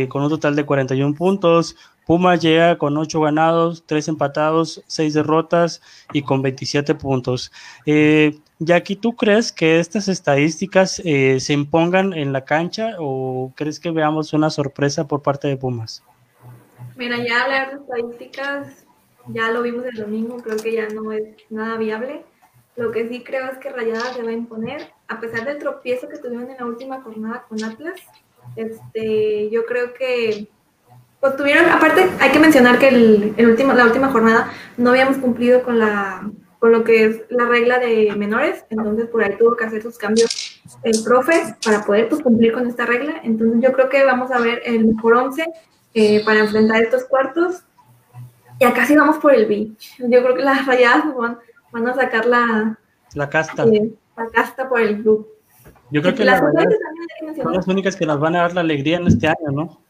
con un total de 41 puntos. Pumas llega con 8 ganados, 3 empatados, 6 derrotas y con 27 puntos. Eh, Jackie, ¿tú crees que estas estadísticas eh, se impongan en la cancha o crees que veamos una sorpresa por parte de Pumas? Mira, ya hablar de estadísticas, ya lo vimos el domingo, creo que ya no es nada viable. Lo que sí creo es que Rayadas se va a imponer, a pesar del tropiezo que tuvieron en la última jornada con Atlas. Este, yo creo que pues tuvieron, aparte hay que mencionar que el, último, la última jornada no habíamos cumplido con la con lo que es la regla de menores, entonces por ahí tuvo que hacer sus cambios el profe para poder pues, cumplir con esta regla. Entonces yo creo que vamos a ver el mejor 11 eh, para enfrentar estos cuartos. Y acá sí vamos por el beach. Yo creo que las rayadas van, van a sacar la, la casta. Eh, la casta por el club. Yo creo que las, rayadas son las únicas que nos van a dar la alegría en este año, ¿no?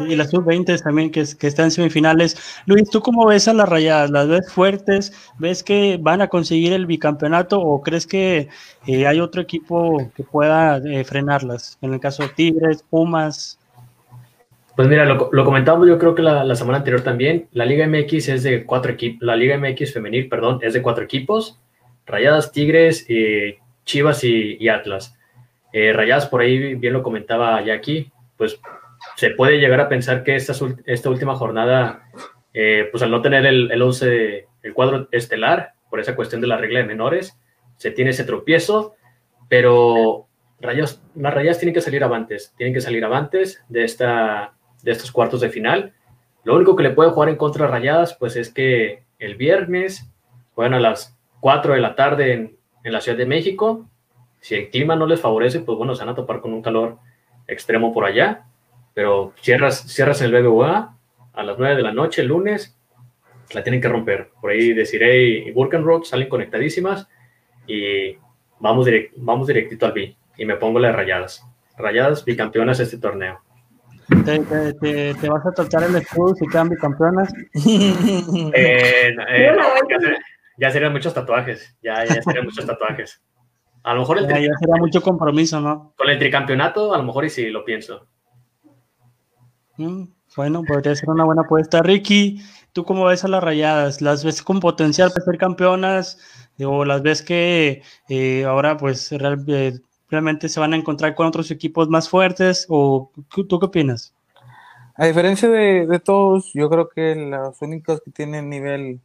Y las sub-20 también que, que están en semifinales. Luis, ¿tú cómo ves a las rayadas? ¿Las ves fuertes? ¿Ves que van a conseguir el bicampeonato o crees que eh, hay otro equipo que pueda eh, frenarlas? En el caso de Tigres, Pumas. Pues mira, lo, comentamos yo creo que la, la, semana anterior también. La Liga MX es de cuatro equipos, la Liga MX femenil, perdón, es de cuatro equipos. Rayadas, Tigres, eh, Chivas y, y Atlas. Rayadas, por ahí bien lo comentaba Jackie, pues se puede llegar a pensar que esta, última jornada, eh, pues al no tener el, el, 11, el cuadro estelar, por esa cuestión de la regla de menores, se tiene ese tropiezo, pero rayas, las rayas tienen que salir avantes, tienen que salir avantes de, esta, de estos cuartos de final. Lo único que le puede jugar en contra Rayadas, pues es que el viernes juegan a las 4 de la tarde en, en la Ciudad de México. Si el clima no les favorece, pues bueno, se van a topar con un calor extremo por allá pero cierras, cierras el BBVA a las 9 de la noche el lunes, la tienen que romper. Por ahí Desiree y Burkenrock salen conectadísimas y vamos, direct, vamos directito al B. Y me pongo las rayadas. Rayadas bicampeonas este torneo. ¿Te, te, te, te vas a tratar el escudo si quedan bicampeonas? <laughs> Eh, eh, ya, ser, ya, serían muchos tatuajes. Ya, ya serían muchos <laughs> tatuajes. A lo mejor el ya, ya sería mucho compromiso, ¿no? Con el tricampeonato, a lo mejor y sí lo pienso. Mm, bueno, podría ser una buena apuesta. Ricky, ¿tú cómo ves a las rayadas? ¿Las ves con potencial para ser campeonas? ¿O las ves que eh, ahora pues eh, realmente se van a encontrar con otros equipos más fuertes? ¿O tú qué opinas? A diferencia de, de, todos, yo creo que los únicos que tienen nivel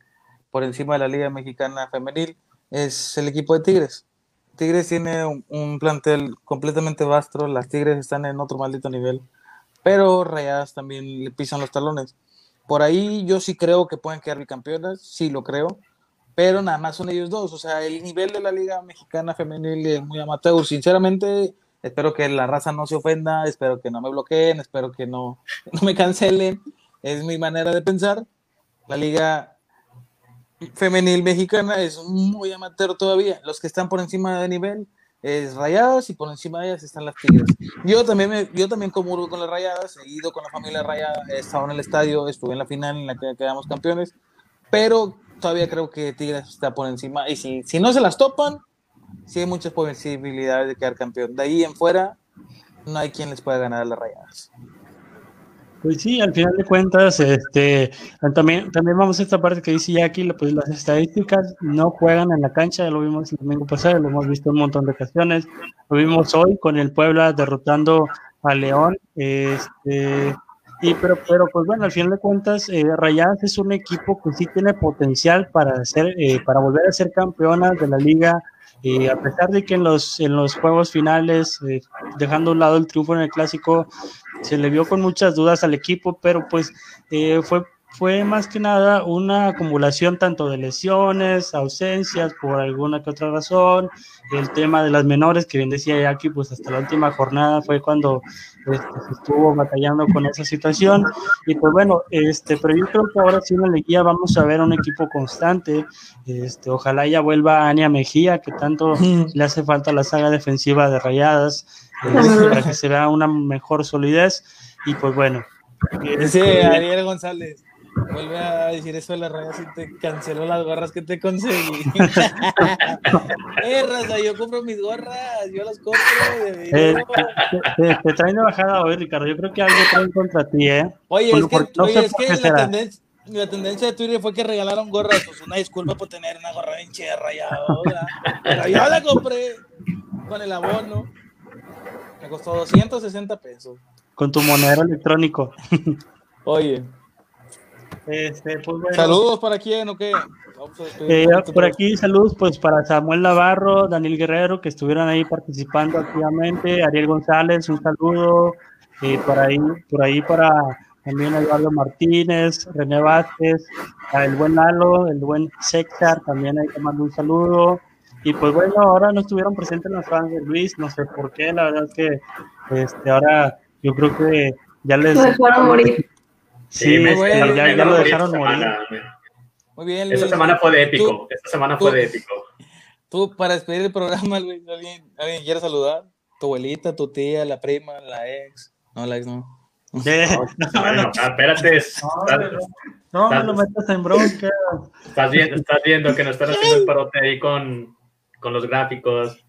por encima de la Liga Mexicana Femenil es el equipo de Tigres. Tigres tiene un, un plantel completamente vasto, las Tigres están en otro maldito nivel pero Rayadas también le pisan los talones. Por ahí yo sí creo que pueden quedar bicampeonas, sí lo creo, pero nada más son ellos dos. O sea, el nivel de la Liga Mexicana Femenil es muy amateur. Sinceramente, espero que la raza no se ofenda, espero que no me bloqueen, espero que no, <laughs> no me cancelen. Es mi manera de pensar. La Liga Femenil Mexicana es muy amateur todavía. Los que están por encima de nivel es Rayadas y por encima de ellas están las Tigres. Yo también, me, yo también comulgo con las Rayadas, he ido con la familia Rayada, he estado en el estadio, estuve en la final en la que quedamos campeones, pero todavía creo que Tigres está por encima y si, si no se las topan, sí hay muchas posibilidades de quedar campeón. De ahí en fuera, no hay quien les pueda ganar a las Rayadas. Pues sí, al final de cuentas, este, también, también vamos a esta parte que dice Jackie, pues las estadísticas no juegan en la cancha, ya lo vimos el domingo pasado, lo hemos visto un montón de ocasiones, lo vimos hoy con el Puebla derrotando a León, este, y pero, pero pues bueno, al final de cuentas, eh, Rayadas es un equipo que sí tiene potencial para hacer, eh, para volver a ser campeona de la liga, y a pesar de que en los, en los juegos finales, eh, dejando a un lado el triunfo en el clásico, se le vio con muchas dudas al equipo, pero pues eh, fue, fue más que nada una acumulación tanto de lesiones, ausencias por alguna que otra razón, el tema de las menores, que bien decía Jackie, pues hasta la última jornada fue cuando este, estuvo batallando con esa situación, y pues bueno, este, pero yo creo que ahora sí en la liguilla vamos a ver un equipo constante, este, ojalá ya vuelva Ania Mejía, que tanto le hace falta la saga defensiva de Rayadas, para que se vea una mejor solidez, y pues bueno. Dice Ariel González, vuelve a decir eso de las rayas y te canceló las gorras que te conseguí. <laughs> eh, raza, yo compro mis gorras, yo las compro. Eh, te, te, traen de bajada hoy, Ricardo. Yo creo que algo traen contra ti, ¿eh? Oye, es que, no oye, es que la, tendencia, la tendencia de Twitter fue que regalaron gorras. Pues una disculpa por tener una gorra bien chida rayada. Pero yo la compré con el abono. Me costó 260 pesos. Con tu monedero electrónico. Oye. Este, pues bueno. Saludos para quién o qué. Eh, por aquí saludos pues para Samuel Navarro, Daniel Guerrero que estuvieron ahí participando activamente, Ariel González, un saludo, eh, por ahí, por ahí para también Eduardo Martínez, René Vázquez, el buen Lalo, el buen Sectar, también ahí te mando un saludo. Y pues bueno, ahora no estuvieron presentes los fans de Luis, no sé por qué, la verdad es que este, ahora yo creo que Ya les. Lo dejaron morir. Sí, me- este, bueno, ya, me ya lo dejaron esta morir. semana. Muy bien, Esta Luis. semana fue de Tú- épico. Esta semana tú- fue de épico. Tú, para despedir el programa, Luis, ¿alguien, ¿alguien quiere saludar? ¿Tu abuelita, tu tía, la prima, la ex? No, la ex no. <laughs> Bueno, espérate. Estás, No, no lo metas en bronca. estás viendo, estás viendo que nos están haciendo el parote ahí con, con los gráficos.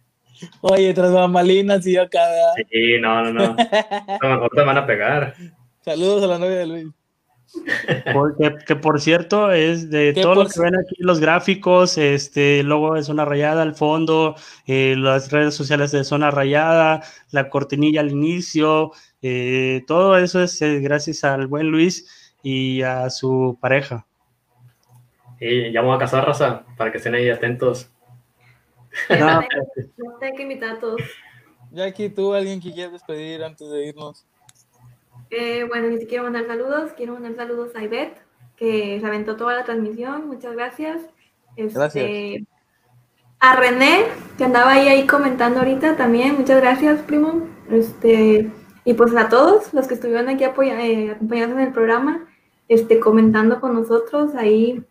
Oye, tras bambalinas y yo acá. ¿verdad? Sí, no, no, no. A lo mejor te van a pegar. Saludos a la novia de Luis. Porque, que por cierto, es de todo lo que ven aquí, los gráficos, este, el logo de Zona Rayada al fondo, eh, las redes sociales de Zona Rayada, la cortinilla al inicio, eh, todo eso es eh, gracias al buen Luis y a su pareja. Y ya vamos a casar, raza, para que estén ahí atentos. <laughs> No, hay que invitar a todos. Jackie, ¿tú alguien que quieras despedir antes de irnos? Eh, bueno, ni siquiera mandar saludos. Quiero mandar saludos a Ivette, que se aventó toda la transmisión. Muchas gracias. Este, Gracias. A René, que andaba ahí, ahí comentando ahorita también. Muchas gracias, primo. Este, y pues a todos los que estuvieron aquí eh, acompañados en el programa, este, comentando con nosotros, ahí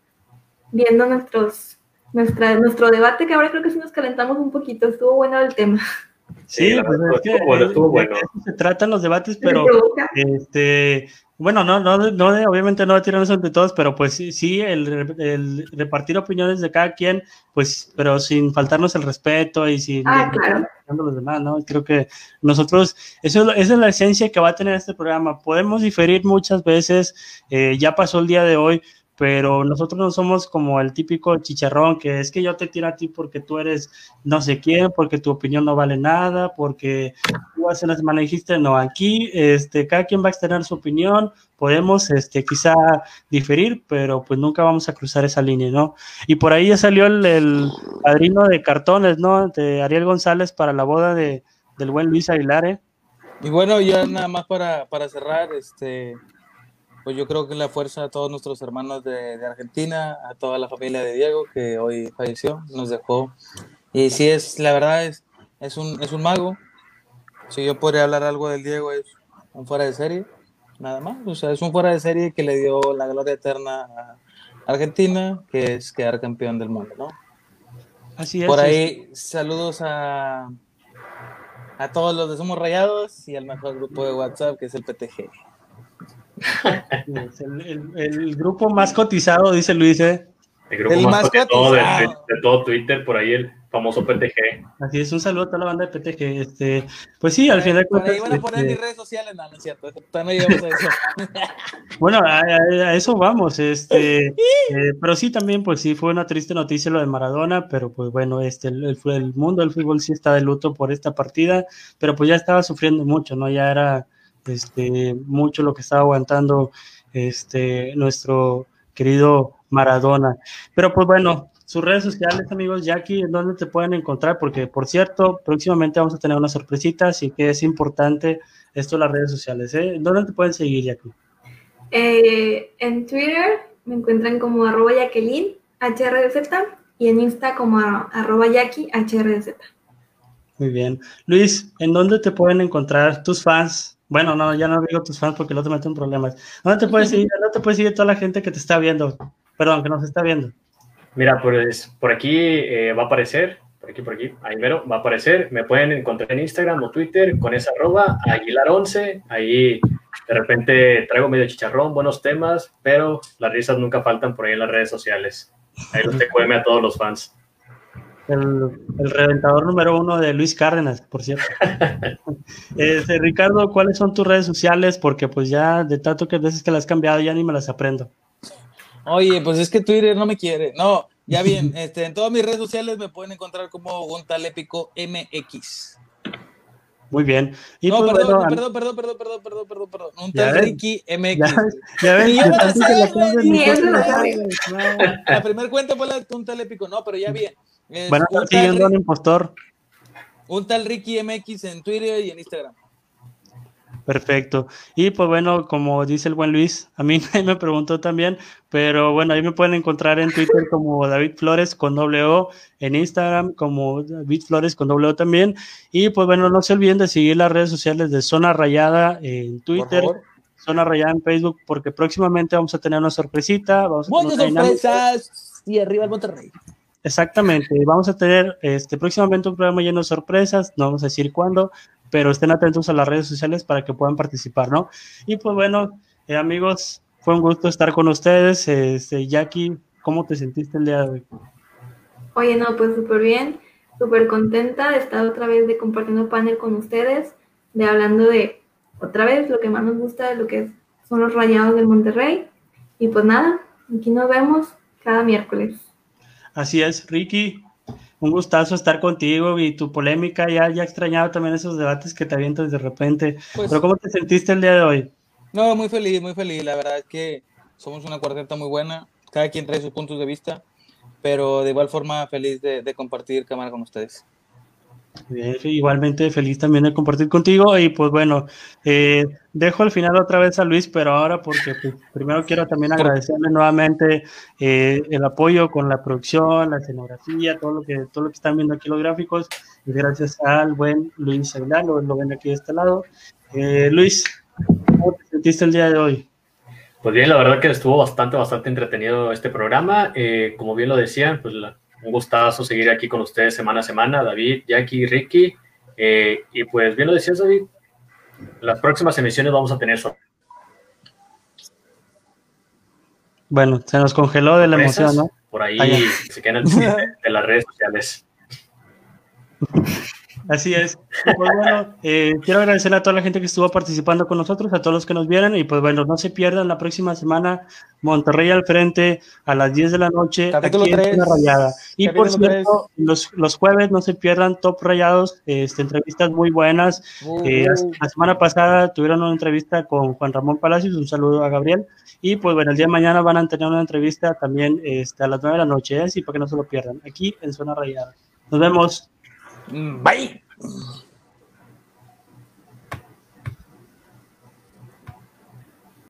viendo nuestros, nuestra, nuestro debate, que ahora creo que sí nos calentamos un poquito. Estuvo bueno el tema. sí, pues es que bueno, estuvo bueno. se tratan los debates, pero. Este, bueno, no, no, no de- obviamente no de tirarnos entre todos, pero pues sí, sí el, el repartir opiniones de cada quien, pues, pero sin faltarnos el respeto y sin Ah, claro. a los demás, ¿no? Creo que nosotros, eso esa es la esencia que va a tener este programa. Podemos diferir muchas veces, eh, ya pasó el día de hoy, pero nosotros no somos como el típico chicharrón, que es que yo te tiro a ti porque tú eres no sé quién, porque tu opinión no vale nada, porque tú hace una semana dijiste, no, aquí este, cada quien va a externar su opinión, podemos este, quizá diferir, pero pues nunca vamos a cruzar esa línea, ¿no? Y por ahí ya salió el, el padrino de cartones, ¿no? De Ariel González para la boda de, del buen Luis Aguilar, ¿eh? Y bueno, ya nada más para, para cerrar, este, pues yo creo que la fuerza a todos nuestros hermanos de, de Argentina, a toda la familia de Diego que hoy falleció, nos dejó. Y sí es, la verdad es, es un, es un mago. Si yo podría hablar algo del Diego es un fuera de serie, nada más. O sea, es un fuera de serie que le dio la gloria eterna a Argentina, que es quedar campeón del mundo, ¿no? Así es. Por ahí, saludos a, a todos los de Somos Rayados y al mejor grupo de WhatsApp que es el PTG. El, el- el grupo más cotizado, dice Luis, ¿eh? El grupo El más más cotizado de, de- cotizado. de todo Twitter, por ahí el famoso PTG. Así es, un saludo a toda la banda de PTG. Este, pues sí, al final Por ahí van a poner este, mis redes sociales, no, no es cierto, todavía no llegamos a eso. <laughs> Bueno, a, a- a eso vamos, este, <laughs> eh, pero sí también, pues sí fue una triste noticia lo de Maradona, pero pues bueno, este, el, el- el mundo del fútbol sí está de luto por esta partida, pero pues ya estaba sufriendo mucho, ¿no? Ya era, este, mucho lo que estaba aguantando, este, nuestro querido Maradona. Pero pues bueno, sus redes sociales, amigos, Jackie, ¿en dónde te pueden encontrar? Porque, por cierto, próximamente vamos a tener una sorpresita, así que es importante esto de las redes sociales, ¿eh? ¿Dónde te pueden seguir, Jackie? Eh, en Twitter me encuentran como arroba Jacqueline HRDZ y en Insta como arroba Jackie HRDZ. Muy bien. Luis, ¿en dónde te pueden encontrar tus fans? Bueno, no, ya no digo tus fans porque luego te meten en problemas. ¿Dónde te puedes seguir? ¿Dónde te puede seguir toda la gente que te está viendo? Perdón, que nos está viendo. Mira, pues por aquí eh, va a aparecer, por aquí, por aquí, ahí mero, va a aparecer. Me pueden encontrar en Instagram o Twitter con esa arroba, Aguilar11. Ahí de repente traigo medio chicharrón, buenos temas, pero las risas nunca faltan por ahí en las redes sociales. Ahí los <laughs> te cueme a todos los fans. El, el reventador número uno de Luis Cárdenas, por cierto. <laughs> Este, Ricardo, ¿cuáles son tus redes sociales? Porque pues ya de tanto que veces que las has cambiado ya ni me las aprendo. Oye, pues es que Twitter no me quiere. No, ya bien, <laughs> este, en todas mis redes sociales me pueden encontrar como un tal épico MX. Muy bien. Y no, pues, perdón, bueno, perdón, perdón, perdón, perdón, perdón, perdón, perdón. Un tal Ricky MX. ya, ya ves, la. <laughs> La primera cuenta fue la de un tal épico, no, pero ya bien. Es Bueno, siguiendo un impostor. un tal Ricky MX en Twitter y en Instagram. Perfecto. Y pues bueno, como dice el buen Luis, a mí <laughs> nadie me preguntó también, pero bueno, ahí me pueden encontrar en Twitter como David Flores con doble O, en Instagram como David Flores con doble O también. Y pues bueno, no se olviden de seguir las redes sociales de Zona Rayada en Twitter. Zona Rayada en Facebook porque próximamente vamos a tener una sorpresita. Vamos a Muchas sorpresas y arriba el Monterrey. Exactamente, vamos a tener este próximamente un programa lleno de sorpresas, no vamos a decir cuándo, pero estén atentos a las redes sociales para que puedan participar, ¿no? Y pues bueno, eh, amigos, fue un gusto estar con ustedes. Este, Jackie, ¿cómo te sentiste el día de hoy? Oye, no, pues súper bien, súper contenta de estar otra vez de compartiendo panel con ustedes, de hablando de otra vez lo que más nos gusta de lo que son los rayados del Monterrey. Y pues nada, aquí nos vemos cada miércoles. Así es, Ricky. Un gustazo estar contigo y tu polémica. Ya, ya extrañado también esos debates que te avientas de repente. Pues- Pero ¿cómo te sentiste el día de hoy? No, muy feliz, muy feliz. La verdad es que somos una cuarteta muy buena. Cada quien trae sus puntos de vista. Pero de igual forma feliz de, de compartir cámara con ustedes. Igualmente feliz también de compartir contigo y pues bueno, eh, dejo al final otra vez a Luis, pero ahora porque pues, primero quiero también agradecerle nuevamente eh, el apoyo con la producción, la escenografía, todo lo que todo lo que están viendo aquí los gráficos y gracias al buen Luis Aguilar, lo, lo ven aquí de este lado. Eh, Luis, ¿cómo te sentiste el día de hoy? Pues bien, la verdad que estuvo bastante, bastante entretenido este programa. Eh, como bien lo decían, pues la- un gustazo seguir aquí con ustedes semana a semana, David, Jackie, Ricky. Eh, y pues bien lo decías, David, las próximas emisiones vamos a tener sorpresas. Bueno, se nos congeló de la emoción, ¿no? Por ahí Ah, ya. se quedan <laughs> de las redes sociales. Así es. Pues bueno, eh, quiero agradecer a toda la gente que estuvo participando con nosotros, a todos los que nos vieron y pues bueno, no se pierdan la próxima semana Monterrey al frente a las 10 de la noche Capítulo aquí en Rayada. Y por cierto, los, los jueves no se pierdan Top Rayados, este, entrevistas muy buenas. Eh, Uh, la semana pasada tuvieron una entrevista con Juan Ramón Palacios, un saludo a Gabriel. Y pues bueno, el día de mañana van a tener una entrevista también este, a las 9 de la noche, ¿eh? así para que no se lo pierdan, aquí en Zona Rayada. Nos vemos. Bye.